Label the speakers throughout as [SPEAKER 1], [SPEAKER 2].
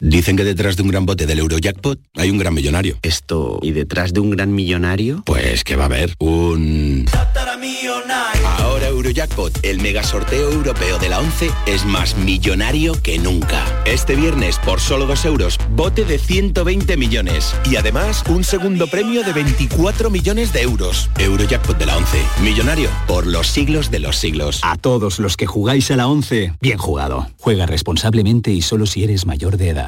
[SPEAKER 1] Dicen que detrás de un gran bote del Eurojackpot hay un gran millonario.
[SPEAKER 2] Esto, ¿y detrás de un gran millonario?
[SPEAKER 1] Pues que va a haber un... Ahora Eurojackpot, el mega sorteo europeo de la 11, es más millonario que nunca. Este viernes, por solo 2 euros, bote de 120 millones. Y además, un segundo premio de 24 millones de euros. Eurojackpot de la 11, millonario por los siglos de los siglos.
[SPEAKER 3] A todos los que jugáis a la 11, bien jugado. Juega responsablemente y solo si eres mayor de edad.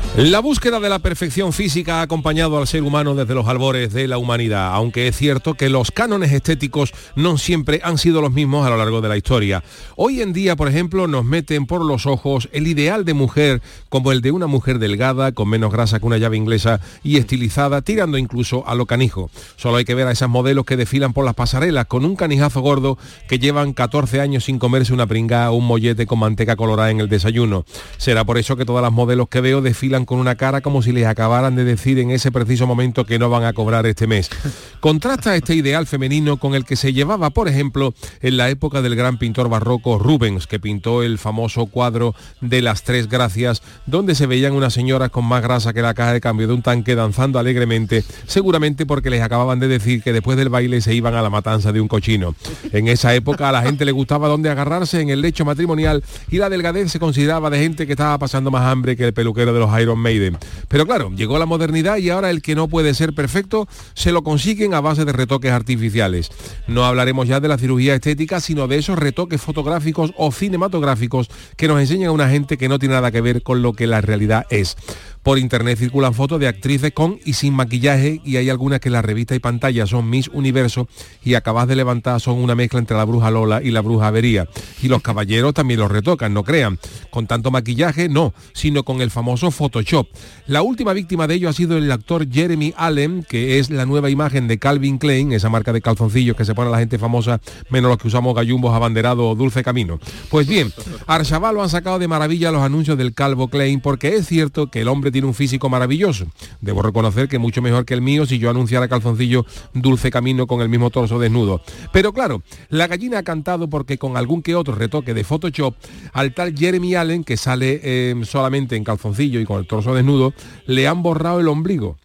[SPEAKER 4] La búsqueda de la perfección física ha acompañado al ser humano desde los albores de la humanidad, aunque es cierto que los cánones estéticos no siempre han sido los mismos a lo largo de la historia. Hoy en día, por ejemplo, nos meten por los ojos el ideal de mujer como el de una mujer delgada, con menos grasa que una llave inglesa y estilizada, tirando incluso a lo canijo. Solo hay que ver a esas modelos que desfilan por las pasarelas con un canijazo gordo que llevan 14 años sin comerse una pringa o un mollete con manteca colorada en el desayuno. Será por eso que todas las modelos que veo desfilan con una cara como si les acabaran de decir en ese preciso momento que no van a cobrar este mes. Contrasta este ideal femenino con el que se llevaba, por ejemplo, en la época del gran pintor barroco Rubens, que pintó el famoso cuadro de las tres gracias, donde se veían unas señoras con más grasa que la caja de cambio de un tanque danzando alegremente, seguramente porque les acababan de decir que después del baile se iban a la matanza de un cochino. En esa época a la gente le gustaba donde agarrarse en el lecho matrimonial y la delgadez se consideraba de gente que estaba pasando más hambre que el peluquero de los Maiden. Pero claro, llegó la modernidad y ahora el que no puede ser perfecto se lo consiguen a base de retoques artificiales. No hablaremos ya de la cirugía estética, sino de esos retoques fotográficos o cinematográficos que nos enseñan a una gente que no tiene nada que ver con lo que la realidad es. Por internet circulan fotos de actrices con y sin maquillaje y hay algunas que en la revista y pantalla son Miss Universo y acabas de levantar son una mezcla entre la bruja Lola y la bruja Avería. Y los caballeros también los retocan, no crean. Con tanto maquillaje, no, sino con el famoso Photoshop. La última víctima de ello ha sido el actor Jeremy Allen, que es la nueva imagen de Calvin Klein, esa marca de calzoncillos que se pone a la gente famosa, menos los que usamos gallumbos abanderados o dulce camino. Pues bien, Arshabal han sacado de maravilla los anuncios del Calvo Klein porque es cierto que el hombre tiene un físico maravilloso. Debo reconocer que mucho mejor que el mío si yo anunciara calzoncillo dulce camino con el mismo torso desnudo. Pero claro, la gallina ha cantado porque con algún que otro retoque de Photoshop, al tal Jeremy Allen, que sale eh, solamente en calzoncillo y con el torso desnudo, le han borrado el ombligo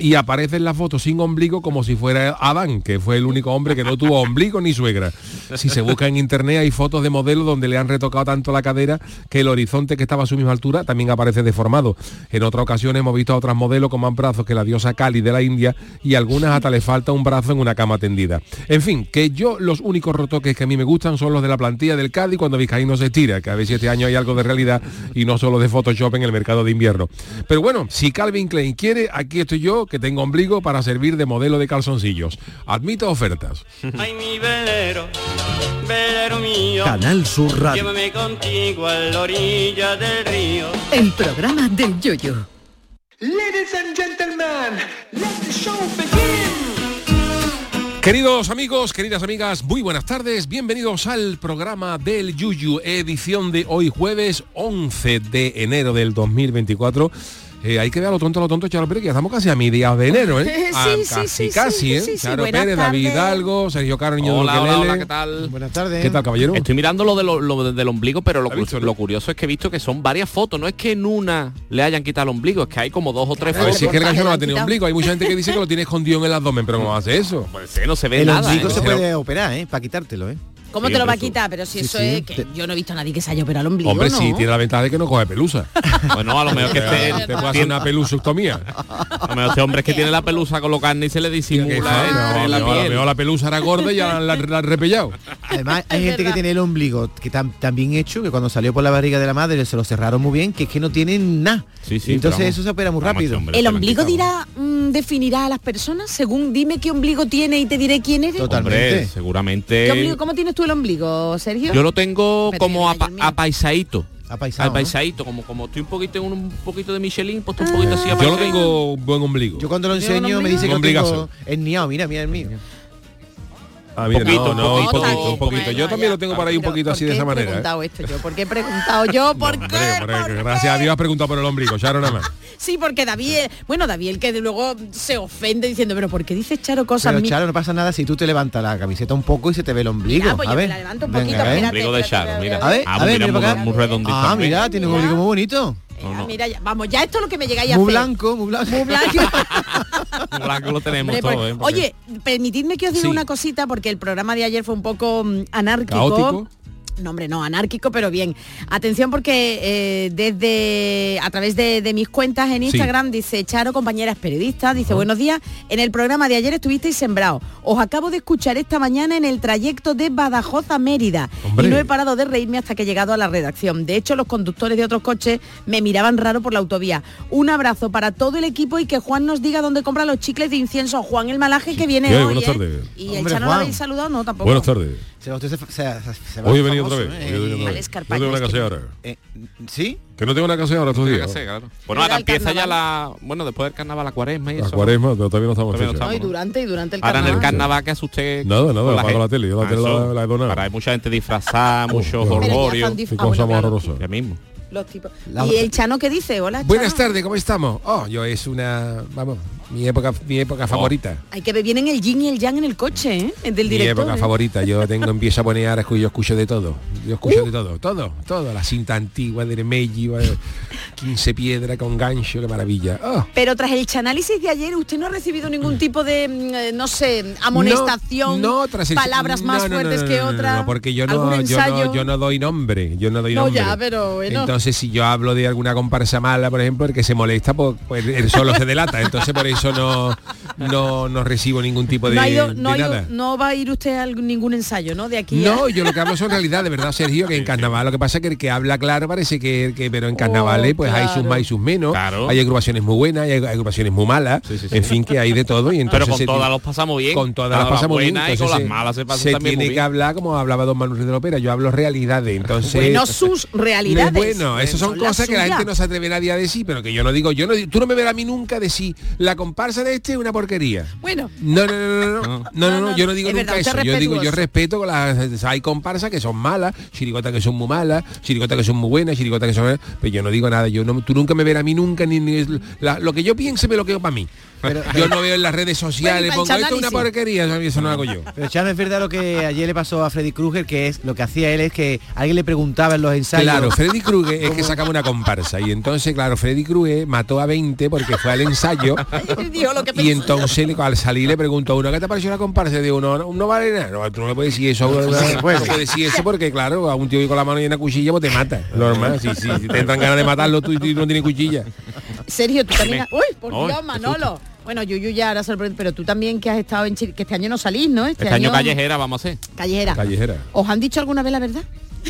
[SPEAKER 4] y aparece en la foto sin ombligo como si fuera Adán, que fue el único hombre que no tuvo ombligo ni suegra. Si se busca en internet hay fotos de modelos donde le han retocado tanto la cadera que el horizonte que estaba a su misma altura también aparece deformado. En otra ocasión hemos visto a otras modelos con más brazos que la diosa Kali de la India y algunas hasta le falta un brazo en una cama tendida. En fin, que yo los únicos retoques que a mí me gustan son los de la plantilla del Cádiz cuando Vizcaíno se estira, que a ver si este año hay algo de realidad y no solo de Photoshop en el mercado de invierno. Pero bueno, si Calvin Klein quiere, aquí estoy yo que tengo ombligo para servir de modelo de calzoncillos. Admito ofertas.
[SPEAKER 5] Ay, mi velero, velero mío.
[SPEAKER 6] Canal Sur Radio.
[SPEAKER 5] Llévame contigo a la orilla del río.
[SPEAKER 7] El programa del yoyo.
[SPEAKER 8] Ladies and gentlemen, let the show begin.
[SPEAKER 4] Queridos amigos, queridas amigas, muy buenas tardes. Bienvenidos al programa del Yuyu, edición de hoy jueves 11 de enero del 2024. Eh, hay que ver a lo tonto, a lo tonto, Charo Pérez, que ya estamos casi a mediados de enero, ¿eh?
[SPEAKER 9] Sí,
[SPEAKER 4] Ah,
[SPEAKER 9] sí,
[SPEAKER 4] casi,
[SPEAKER 9] sí,
[SPEAKER 4] casi, ¿eh?
[SPEAKER 9] sí, sí,
[SPEAKER 4] Charo Pérez, David. Hidalgo, Sergio Caro, niño
[SPEAKER 9] Hola,
[SPEAKER 4] de
[SPEAKER 9] hola, hola, ¿qué tal?
[SPEAKER 10] Buenas tardes.
[SPEAKER 4] ¿Qué tal, caballero?
[SPEAKER 9] Estoy mirando lo, de lo, lo del ombligo, pero lo,
[SPEAKER 4] ¿Has visto,
[SPEAKER 9] cu-
[SPEAKER 4] no?
[SPEAKER 9] curioso es que he visto que son varias fotos. No es que en una le hayan quitado el ombligo, es que hay como dos o tres
[SPEAKER 4] A ver, si es que el gallo no
[SPEAKER 7] lo
[SPEAKER 4] va a
[SPEAKER 7] han
[SPEAKER 4] tener
[SPEAKER 7] quitado.
[SPEAKER 4] ombligo. Hay mucha gente que dice que lo tiene escondido en el abdomen, pero ¿cómo hace eso?
[SPEAKER 9] Pues sí, no se ve
[SPEAKER 10] El
[SPEAKER 9] nada.
[SPEAKER 10] ombligo
[SPEAKER 9] ¿eh?
[SPEAKER 10] se puede operar, ¿eh? Para quitártelo, ¿eh?
[SPEAKER 11] ¿Cómo
[SPEAKER 9] Sí,
[SPEAKER 11] te lo va a quitar? Pero si
[SPEAKER 10] Sí,
[SPEAKER 11] eso
[SPEAKER 10] sí.
[SPEAKER 11] es que yo no he visto a nadie que se haya operado el ombligo,
[SPEAKER 4] Hombre,
[SPEAKER 11] ¿no?
[SPEAKER 4] sí, tiene la ventaja de que no coge pelusa.
[SPEAKER 9] Bueno, a lo mejor que
[SPEAKER 4] Te,
[SPEAKER 9] este,
[SPEAKER 4] te puede hacer una pelusectomía.
[SPEAKER 9] a lo mejor este hombre es que tiene la pelusa colocada y se le
[SPEAKER 4] Que
[SPEAKER 9] disimula entre
[SPEAKER 4] no, a lo
[SPEAKER 9] la
[SPEAKER 4] mejor- a lo mejor la pelusa era gorda y ya la, la, la han repellado.
[SPEAKER 10] Además, hay
[SPEAKER 11] Es
[SPEAKER 10] gente que tiene el ombligo que tan, tan bien hecho que cuando salió por la barriga de la madre se lo cerraron muy bien, que es que no tienen nada.
[SPEAKER 9] Sí, sí,
[SPEAKER 10] Entonces eso se opera muy rápido.
[SPEAKER 9] este hombre
[SPEAKER 11] ¿El ombligo dirá, mm, definirá a las personas? Según dime qué ombligo tiene y te diré quién eres.
[SPEAKER 9] Hombre,
[SPEAKER 10] Totalmente.
[SPEAKER 11] ¿Qué
[SPEAKER 9] seguramente.
[SPEAKER 11] ombligo- ¿Cómo tienes tú el ombligo, Sergio?
[SPEAKER 9] Yo lo tengo como apa- apaisadito.
[SPEAKER 10] Apaisado, ¿no?
[SPEAKER 9] Apaisadito, como, como estoy un poquito en un, un poquito de Michelin, pues estoy un poquito así
[SPEAKER 4] Yo lo tengo buen ombligo.
[SPEAKER 10] Yo cuando lo
[SPEAKER 11] ¿Tiene un
[SPEAKER 10] enseño me dice que
[SPEAKER 4] Un
[SPEAKER 10] lo tengo enniado, mira, mira el mío.
[SPEAKER 4] Ah,
[SPEAKER 9] Poquito,
[SPEAKER 4] no, no, un
[SPEAKER 9] poquito.
[SPEAKER 4] poquito, un poquito.
[SPEAKER 11] Bueno,
[SPEAKER 4] Yo también lo tengo por ahí un poquito
[SPEAKER 11] ¿por
[SPEAKER 4] así de esa manera. ¿eh?
[SPEAKER 11] preguntado esto yo? ¿Por qué he preguntado yo? ¿Por
[SPEAKER 4] Hombre,
[SPEAKER 11] qué?
[SPEAKER 4] hombre,
[SPEAKER 11] ¿Por
[SPEAKER 4] que
[SPEAKER 11] qué?
[SPEAKER 4] gracias a Dios has preguntado por el ombligo, Charo nada más.
[SPEAKER 11] Sí, porque David, bueno, David el que luego se ofende diciendo, pero ¿por qué dices Charo cosas
[SPEAKER 10] Pero Charo, no pasa nada si tú te levantas la camiseta un poco y se te ve el ombligo.
[SPEAKER 11] Mira, pues
[SPEAKER 10] a
[SPEAKER 11] yo me
[SPEAKER 10] ver.
[SPEAKER 11] la levanto un
[SPEAKER 10] Venga,
[SPEAKER 11] poquito,
[SPEAKER 10] a ver.
[SPEAKER 11] espérate.
[SPEAKER 9] Ombligo de Charo, mira.
[SPEAKER 10] A ver,
[SPEAKER 9] Ah,
[SPEAKER 10] a
[SPEAKER 9] pues
[SPEAKER 10] ver,
[SPEAKER 9] mira,
[SPEAKER 10] mira
[SPEAKER 9] muy, redondito.
[SPEAKER 10] Ah, mira, tiene un ombligo muy bonito.
[SPEAKER 9] No, no.
[SPEAKER 11] Mira, ya, vamos, ya esto es lo que me llegáis a
[SPEAKER 10] Muy
[SPEAKER 11] hacer.
[SPEAKER 10] blanco, muy blanco.
[SPEAKER 11] Muy blanco.
[SPEAKER 9] Muy blanco lo tenemos
[SPEAKER 11] Hombre, pues,
[SPEAKER 9] todo, ¿eh? Porque-
[SPEAKER 11] Oye, permitidme que os diga
[SPEAKER 4] Sí.
[SPEAKER 11] una cosita porque el programa de ayer fue un poco mm, anárquico.
[SPEAKER 4] Caótico.
[SPEAKER 11] No, hombre, no, anárquico, pero bien. Atención porque eh, desde a través de, de mis cuentas en Instagram dice Charo, compañeras periodistas, dice buenos días. En el programa de ayer estuvisteis sembrados. Os acabo de escuchar esta mañana en el trayecto de Badajoz a Mérida.
[SPEAKER 4] Hombre.
[SPEAKER 11] Y no he parado de reírme hasta que he llegado a la redacción. De hecho, los conductores de otros coches me miraban raro por la autovía. Un abrazo para todo el equipo y que Juan nos diga dónde compra los chicles de incienso. Juan el malaje que viene
[SPEAKER 4] Sí,
[SPEAKER 11] hoy.
[SPEAKER 4] buenas
[SPEAKER 11] ¿eh?
[SPEAKER 4] tardes.
[SPEAKER 11] Y el
[SPEAKER 10] Hombre,
[SPEAKER 11] Chano lo habéis saludado, no, tampoco.
[SPEAKER 4] Buenas tardes.
[SPEAKER 10] Se, usted se, se- se- se va
[SPEAKER 4] Hoy he venido otra vez.
[SPEAKER 10] ¿eh?
[SPEAKER 4] hoy he venido otra
[SPEAKER 11] Al
[SPEAKER 4] vez.
[SPEAKER 11] escarpaño
[SPEAKER 4] No tengo una
[SPEAKER 11] este.
[SPEAKER 4] casa ahora.
[SPEAKER 10] Eh, ¿Sí?
[SPEAKER 4] Que no tengo una casa ahora estos días.
[SPEAKER 9] Bueno, ahora empieza ya
[SPEAKER 11] carnaval.
[SPEAKER 9] la... Bueno, después del carnaval, la cuaresma y
[SPEAKER 4] La
[SPEAKER 9] eso.
[SPEAKER 4] cuaresma, pero todavía no estamos
[SPEAKER 9] Todavía no
[SPEAKER 4] fechas.
[SPEAKER 11] No, y
[SPEAKER 9] estamos.
[SPEAKER 11] durante y durante el
[SPEAKER 9] Ahora en el
[SPEAKER 11] carnaval.
[SPEAKER 9] carnaval que asusté.
[SPEAKER 4] Nada, nada, apago la tele, yo la
[SPEAKER 9] Ah,
[SPEAKER 4] tele
[SPEAKER 9] eso.
[SPEAKER 4] la- la he donado.
[SPEAKER 9] Ahora hay mucha gente disfrazada, mucho
[SPEAKER 4] qué horror.
[SPEAKER 11] Pero ya
[SPEAKER 4] más
[SPEAKER 9] mismo.
[SPEAKER 11] Los tipos.
[SPEAKER 10] La-
[SPEAKER 11] ¿Y el Chano qué dice? Hola, Chano.
[SPEAKER 4] Buenas tardes, ¿cómo estamos? Oh, yo es una, vamos, mi época, mi
[SPEAKER 9] Oh.
[SPEAKER 4] época favorita.
[SPEAKER 11] Hay que ver bien en el yin y el yang en el coche, ¿eh? Del
[SPEAKER 4] Mi
[SPEAKER 11] director.
[SPEAKER 4] época
[SPEAKER 11] ¿eh?
[SPEAKER 4] favorita, yo tengo, empiezo a poner ahora, yo escucho de todo. Yo
[SPEAKER 11] Uh.
[SPEAKER 4] escucho de todo, todo, todo. La cinta antigua de Remelli, 15 piedra con gancho, qué maravilla. Oh.
[SPEAKER 11] Pero tras el análisis de ayer, ¿usted no ha recibido ningún tipo de, mm, no sé, amonestación,
[SPEAKER 4] No, no, tras el-
[SPEAKER 11] palabras más
[SPEAKER 4] no, no, no,
[SPEAKER 11] fuertes
[SPEAKER 4] no,
[SPEAKER 11] que otras?
[SPEAKER 4] no, porque yo no, yo no, yo no doy nombre, yo no doy
[SPEAKER 11] No,
[SPEAKER 4] nombre.
[SPEAKER 11] ya, pero bueno.
[SPEAKER 4] Entonces, si yo hablo de alguna comparsa mala, por ejemplo, el que se molesta, pues, pues él solo se delata. Entonces, por eso no, no, no recibo ningún tipo de,
[SPEAKER 11] no, ha ido-
[SPEAKER 4] de
[SPEAKER 11] no ha ido-
[SPEAKER 4] nada.
[SPEAKER 11] no va a ir usted a algún- ningún ensayo, ¿no? De aquí a-
[SPEAKER 4] No, yo lo que hablo son realidad, de verdad, Sergio, que en carnaval lo que pasa es que el que habla claro parece que, que- pero en carnavales pues hay sus más y sus menos.
[SPEAKER 9] Claro.
[SPEAKER 4] Hay agrupaciones muy buenas, hay agrupaciones muy malas, en fin, que hay de todo. Y entonces
[SPEAKER 9] Pero con todas los pasamos bien.
[SPEAKER 4] Con todas las pasamos bien.
[SPEAKER 9] buenas y con las malas se pasan
[SPEAKER 4] se
[SPEAKER 9] también muy
[SPEAKER 4] tiene que hablar como hablaba don Manuel de la Opera, yo hablo realidades, entonces...
[SPEAKER 11] Bueno, sus realidades.
[SPEAKER 4] Bueno, eso son cosas que la gente no se atreve nadie a decir, pero que yo no digo, yo no tú no me verás a mí nunca decir la comparsa de este es una porquería.
[SPEAKER 11] Bueno,
[SPEAKER 4] No, no, no, no, no, no, no, no, yo no digo
[SPEAKER 11] Es
[SPEAKER 4] nunca
[SPEAKER 11] verdad,
[SPEAKER 4] eso.
[SPEAKER 11] es
[SPEAKER 4] Yo digo, yo respeto con las hay comparsas que son malas, chirigotas que son muy malas, chirigotas que son muy buenas, chirigotas que son pero yo no digo nada, yo no tú nunca me verás a mí nunca ni, ni- la- lo que yo piense me lo quedo para mí. Yo no veo en las redes sociales,
[SPEAKER 11] y
[SPEAKER 4] pongo esto es una porquería, eso, eso no lo hago yo.
[SPEAKER 10] Pero Chano, es verdad lo que ayer le pasó a Freddy Krueger, que es lo que hacía él es que alguien le preguntaba en los ensayos.
[SPEAKER 4] Claro, Freddy Krueger es que sacaba una comparsa y entonces, claro, Freddy Krueger mató a 20 porque fue al ensayo
[SPEAKER 11] Digo lo que
[SPEAKER 4] y entonces le- al salir le preguntó a uno, ¿qué te pareció la comparsa? Y digo, no, no, no vale nada. No, tú no le puedes decir eso. No, no puedes decir eso porque, claro, a un tío con la mano llena de cuchilla pues te mata. Normal, si, si, si te entran ganas de matarlo tú y tú no tienes cuchilla.
[SPEAKER 11] Sergio, tú también... Uy, por Dios, Manolo. Bueno, Yuyu ya ahora sorprende, pero tú también que has estado en Chile, que este año no salís, ¿no?
[SPEAKER 9] Este año callejera vamos a hacer.
[SPEAKER 11] Callejera.
[SPEAKER 4] Callejera.
[SPEAKER 11] ¿Os han dicho alguna vez la verdad?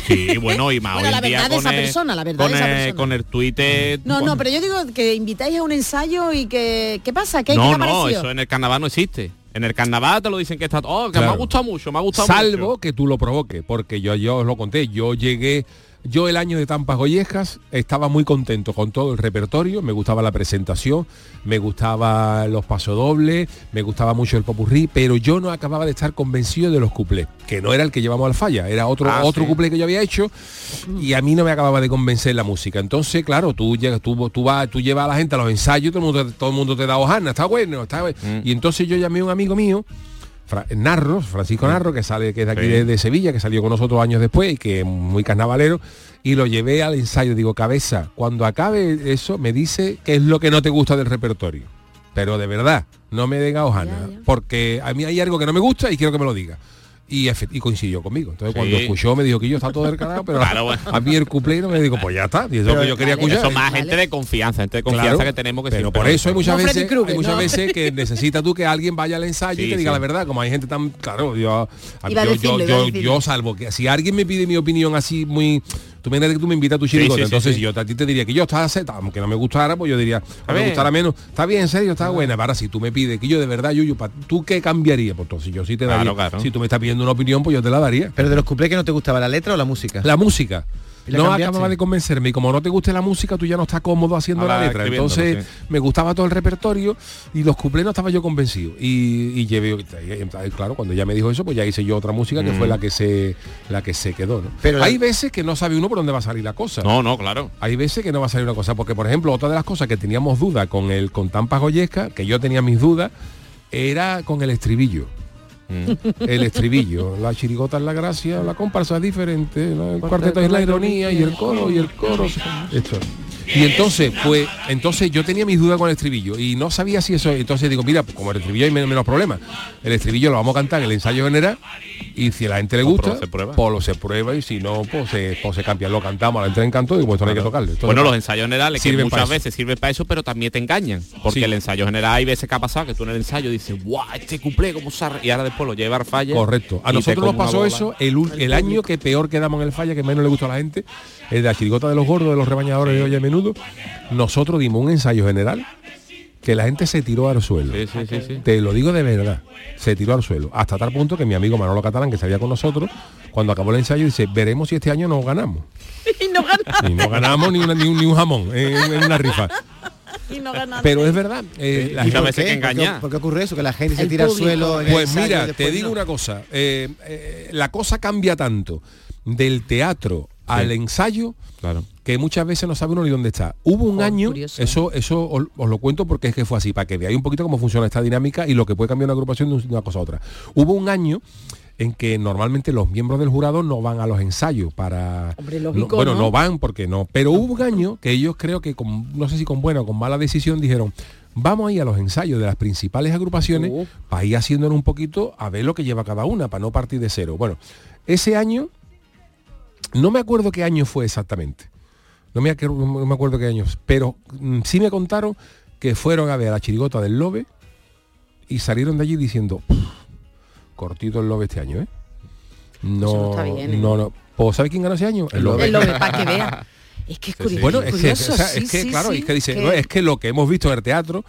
[SPEAKER 9] Sí, bueno, y más
[SPEAKER 11] Bueno,
[SPEAKER 9] hoy
[SPEAKER 11] la
[SPEAKER 9] día
[SPEAKER 11] verdad de
[SPEAKER 9] con
[SPEAKER 11] esa
[SPEAKER 9] el-
[SPEAKER 11] persona, la verdad
[SPEAKER 9] con
[SPEAKER 11] de esa
[SPEAKER 9] el-
[SPEAKER 11] persona.
[SPEAKER 9] Con el Twitter...
[SPEAKER 11] No, no, pero yo digo que invitáis a un ensayo y que... ¿Qué pasa? ¿Qué,
[SPEAKER 9] no,
[SPEAKER 11] qué
[SPEAKER 9] no, eso en el carnaval no existe. En el carnaval te lo dicen que está... Oh, que me ha gustado mucho, me ha gustado
[SPEAKER 4] Salvo
[SPEAKER 9] mucho.
[SPEAKER 4] que tú lo provoques, porque yo, yo os lo conté, yo llegué, yo el año de Tampas Gollejas estaba muy contento con todo el repertorio, me gustaba la presentación, me gustaba los pasodobles, me gustaba mucho el popurrí, pero yo no acababa de estar convencido de los cuplés, que no era el que llevamos al falla, era otro,
[SPEAKER 9] Ah,
[SPEAKER 4] otro
[SPEAKER 9] sí.
[SPEAKER 4] cuplé que yo había hecho y a mí no me acababa de convencer la música. Entonces, claro, tú llegas, tú, tú vas, tú llevas a la gente a los ensayos, todo el mundo, todo el mundo te da hojana, está bueno, está bueno.
[SPEAKER 9] Mm.
[SPEAKER 4] Y entonces yo llamé a un amigo mío, Fra- Narro, Francisco Narro, que sale, que es de aquí
[SPEAKER 9] Sí.
[SPEAKER 4] de, de Sevilla, que salió con nosotros años después y que es muy carnavalero, y lo llevé al ensayo. Digo, cabeza, cuando acabe eso, me dice qué es lo que no te gusta del repertorio. Pero de verdad, no me diga hojana, porque a mí hay algo que no me gusta y quiero que me lo diga. Y, y coincidió conmigo. Entonces cuando escuchó me dijo que yo está todo descarado, pero
[SPEAKER 9] Claro, bueno.
[SPEAKER 4] a mí el cumpleaños me digo, pues ya está. Y eso
[SPEAKER 9] Pero,
[SPEAKER 4] que yo quería escuchar.
[SPEAKER 9] Eso más gente de confianza, gente de confianza
[SPEAKER 4] Claro,
[SPEAKER 9] que tenemos que
[SPEAKER 4] pero
[SPEAKER 9] siempre-
[SPEAKER 4] por eso hay muchas
[SPEAKER 9] No
[SPEAKER 4] veces hay muchas
[SPEAKER 9] ¿no?
[SPEAKER 4] veces que necesitas tú que alguien vaya al ensayo y te diga
[SPEAKER 9] sí.
[SPEAKER 4] la verdad como hay gente tan claro yo a- yo,
[SPEAKER 11] decirlo,
[SPEAKER 4] yo salvo que si alguien me pide mi opinión así muy tú me que tú me invitas a tu chirigota
[SPEAKER 9] sí, sí,
[SPEAKER 4] entonces
[SPEAKER 9] sí.
[SPEAKER 4] si yo a ti te diría que yo estaba Z aunque no me gustara pues yo diría
[SPEAKER 9] A
[SPEAKER 4] me gustara menos está bien en serio está buena. Ahora si tú me pides que yo de verdad Yuyu pa- tú qué cambiarías pues entonces yo sí te daría
[SPEAKER 9] Claro, claro.
[SPEAKER 4] si tú me estás pidiendo una opinión pues yo te la daría.
[SPEAKER 10] Pero de los cuplés que no te gustaba la letra o la música.
[SPEAKER 4] la música.
[SPEAKER 10] ¿Y la
[SPEAKER 4] no acababa de convencerme y como no te guste la música tú ya no estás cómodo haciendo
[SPEAKER 9] Ahora
[SPEAKER 4] la letra entonces me gustaba todo el repertorio y los cuplés no estaba yo convencido y, y llevé y, claro cuando ya me dijo eso pues ya hice yo otra música que
[SPEAKER 9] Mm.
[SPEAKER 4] fue la que se la que se quedó ¿no?
[SPEAKER 10] Pero la-
[SPEAKER 4] hay veces que no sabe uno por dónde va a salir la cosa
[SPEAKER 9] No, no, claro.
[SPEAKER 4] hay veces que no va a salir una cosa porque por ejemplo otra de las cosas que teníamos duda con el con Tampa Goyesca que yo tenía mis dudas era con el estribillo
[SPEAKER 9] Mm.
[SPEAKER 4] el estribillo, la chirigota es la gracia, la comparsa es diferente, el cuarteto es la ironía y el coro y el coro. Esto. Y entonces, pues, entonces yo tenía mis dudas con el estribillo y no sabía si eso. Entonces digo, mira, pues como el estribillo hay men- menos problemas. El estribillo lo vamos a cantar en el ensayo general y si a la gente le
[SPEAKER 9] Pues
[SPEAKER 4] gusta,
[SPEAKER 9] se prueba.
[SPEAKER 4] pues lo se prueba y si no, pues se, pues se cambia. Lo cantamos, a la gente le encantó y pues no hay que tocarle. Entonces,
[SPEAKER 9] bueno, los ensayos generales que muchas veces sirven para eso, pero también te engañan. Porque
[SPEAKER 4] Sí.
[SPEAKER 9] el ensayo general hay veces que ha pasado que tú en el ensayo dices, guau, este cumple como re-", Y ahora después lo lleva al falla.
[SPEAKER 4] Correcto. A nosotros nos pasó eso el, el año que peor quedamos en el falla, que menos le gustó a la gente, el de la chirigota de los gordos, de los rebañadores de olla a Nosotros dimos un ensayo general que la gente se tiró al suelo.
[SPEAKER 9] Sí, sí, sí, sí.
[SPEAKER 4] Te lo digo de verdad. Se tiró al suelo. Hasta tal punto que mi amigo Manolo Catalán, que salía con nosotros, cuando acabó el ensayo, dice, veremos si este año nos ganamos.
[SPEAKER 11] y no gana.
[SPEAKER 4] Y no ganamos ni, una- ni un, ni un jamón en, en una rifa.
[SPEAKER 11] Y no.
[SPEAKER 4] Pero es verdad. eh, la
[SPEAKER 9] Y veces que
[SPEAKER 10] ¿Por qué?
[SPEAKER 9] engañar.
[SPEAKER 10] ¿Por qué ocurre eso? Que la gente se tira
[SPEAKER 11] público.
[SPEAKER 10] al suelo.
[SPEAKER 4] Pues mira, te digo
[SPEAKER 10] no.
[SPEAKER 4] una cosa. eh, eh, la cosa cambia tanto del teatro al ensayo
[SPEAKER 9] Claro.
[SPEAKER 4] Que muchas veces no sabe uno ni dónde está. Hubo un
[SPEAKER 11] Oh,
[SPEAKER 4] año,
[SPEAKER 11] curioso.
[SPEAKER 4] eso, eso os, os lo cuento porque es que fue así, para que veáis un poquito cómo funciona esta dinámica y lo que puede cambiar una agrupación de un- de una cosa a otra. Hubo un año en que normalmente los miembros del jurado no van a los ensayos para
[SPEAKER 11] Hombre,
[SPEAKER 4] no-
[SPEAKER 11] lógico,
[SPEAKER 4] bueno
[SPEAKER 11] ¿no?
[SPEAKER 4] no van porque no pero hubo un año que ellos creo que con, no sé si con buena o con mala decisión dijeron vamos a ir a los ensayos de las principales agrupaciones
[SPEAKER 11] Uh.
[SPEAKER 4] para ir haciéndonos un poquito a ver lo que lleva cada una para no partir de cero bueno ese año no me acuerdo qué año fue exactamente no me, acuerdo- no me acuerdo qué año pero mm, sí me contaron que fueron a ver a la chirigota del Lobe y salieron de allí diciendo "Puf, cortito el Lobe este año ¿eh? no
[SPEAKER 11] Eso no está bien, ¿eh?
[SPEAKER 4] no no ¿Pues ¿sabe quién ganó ese año? El Lobe.
[SPEAKER 11] El Lobe, para que vea. Es que es curioso.
[SPEAKER 4] Bueno, es que,
[SPEAKER 11] curioso,
[SPEAKER 4] o sea,
[SPEAKER 11] sí,
[SPEAKER 4] es que
[SPEAKER 11] sí,
[SPEAKER 4] claro,
[SPEAKER 11] sí,
[SPEAKER 4] es que dice,
[SPEAKER 11] que-
[SPEAKER 4] no, es que lo que hemos visto en el teatro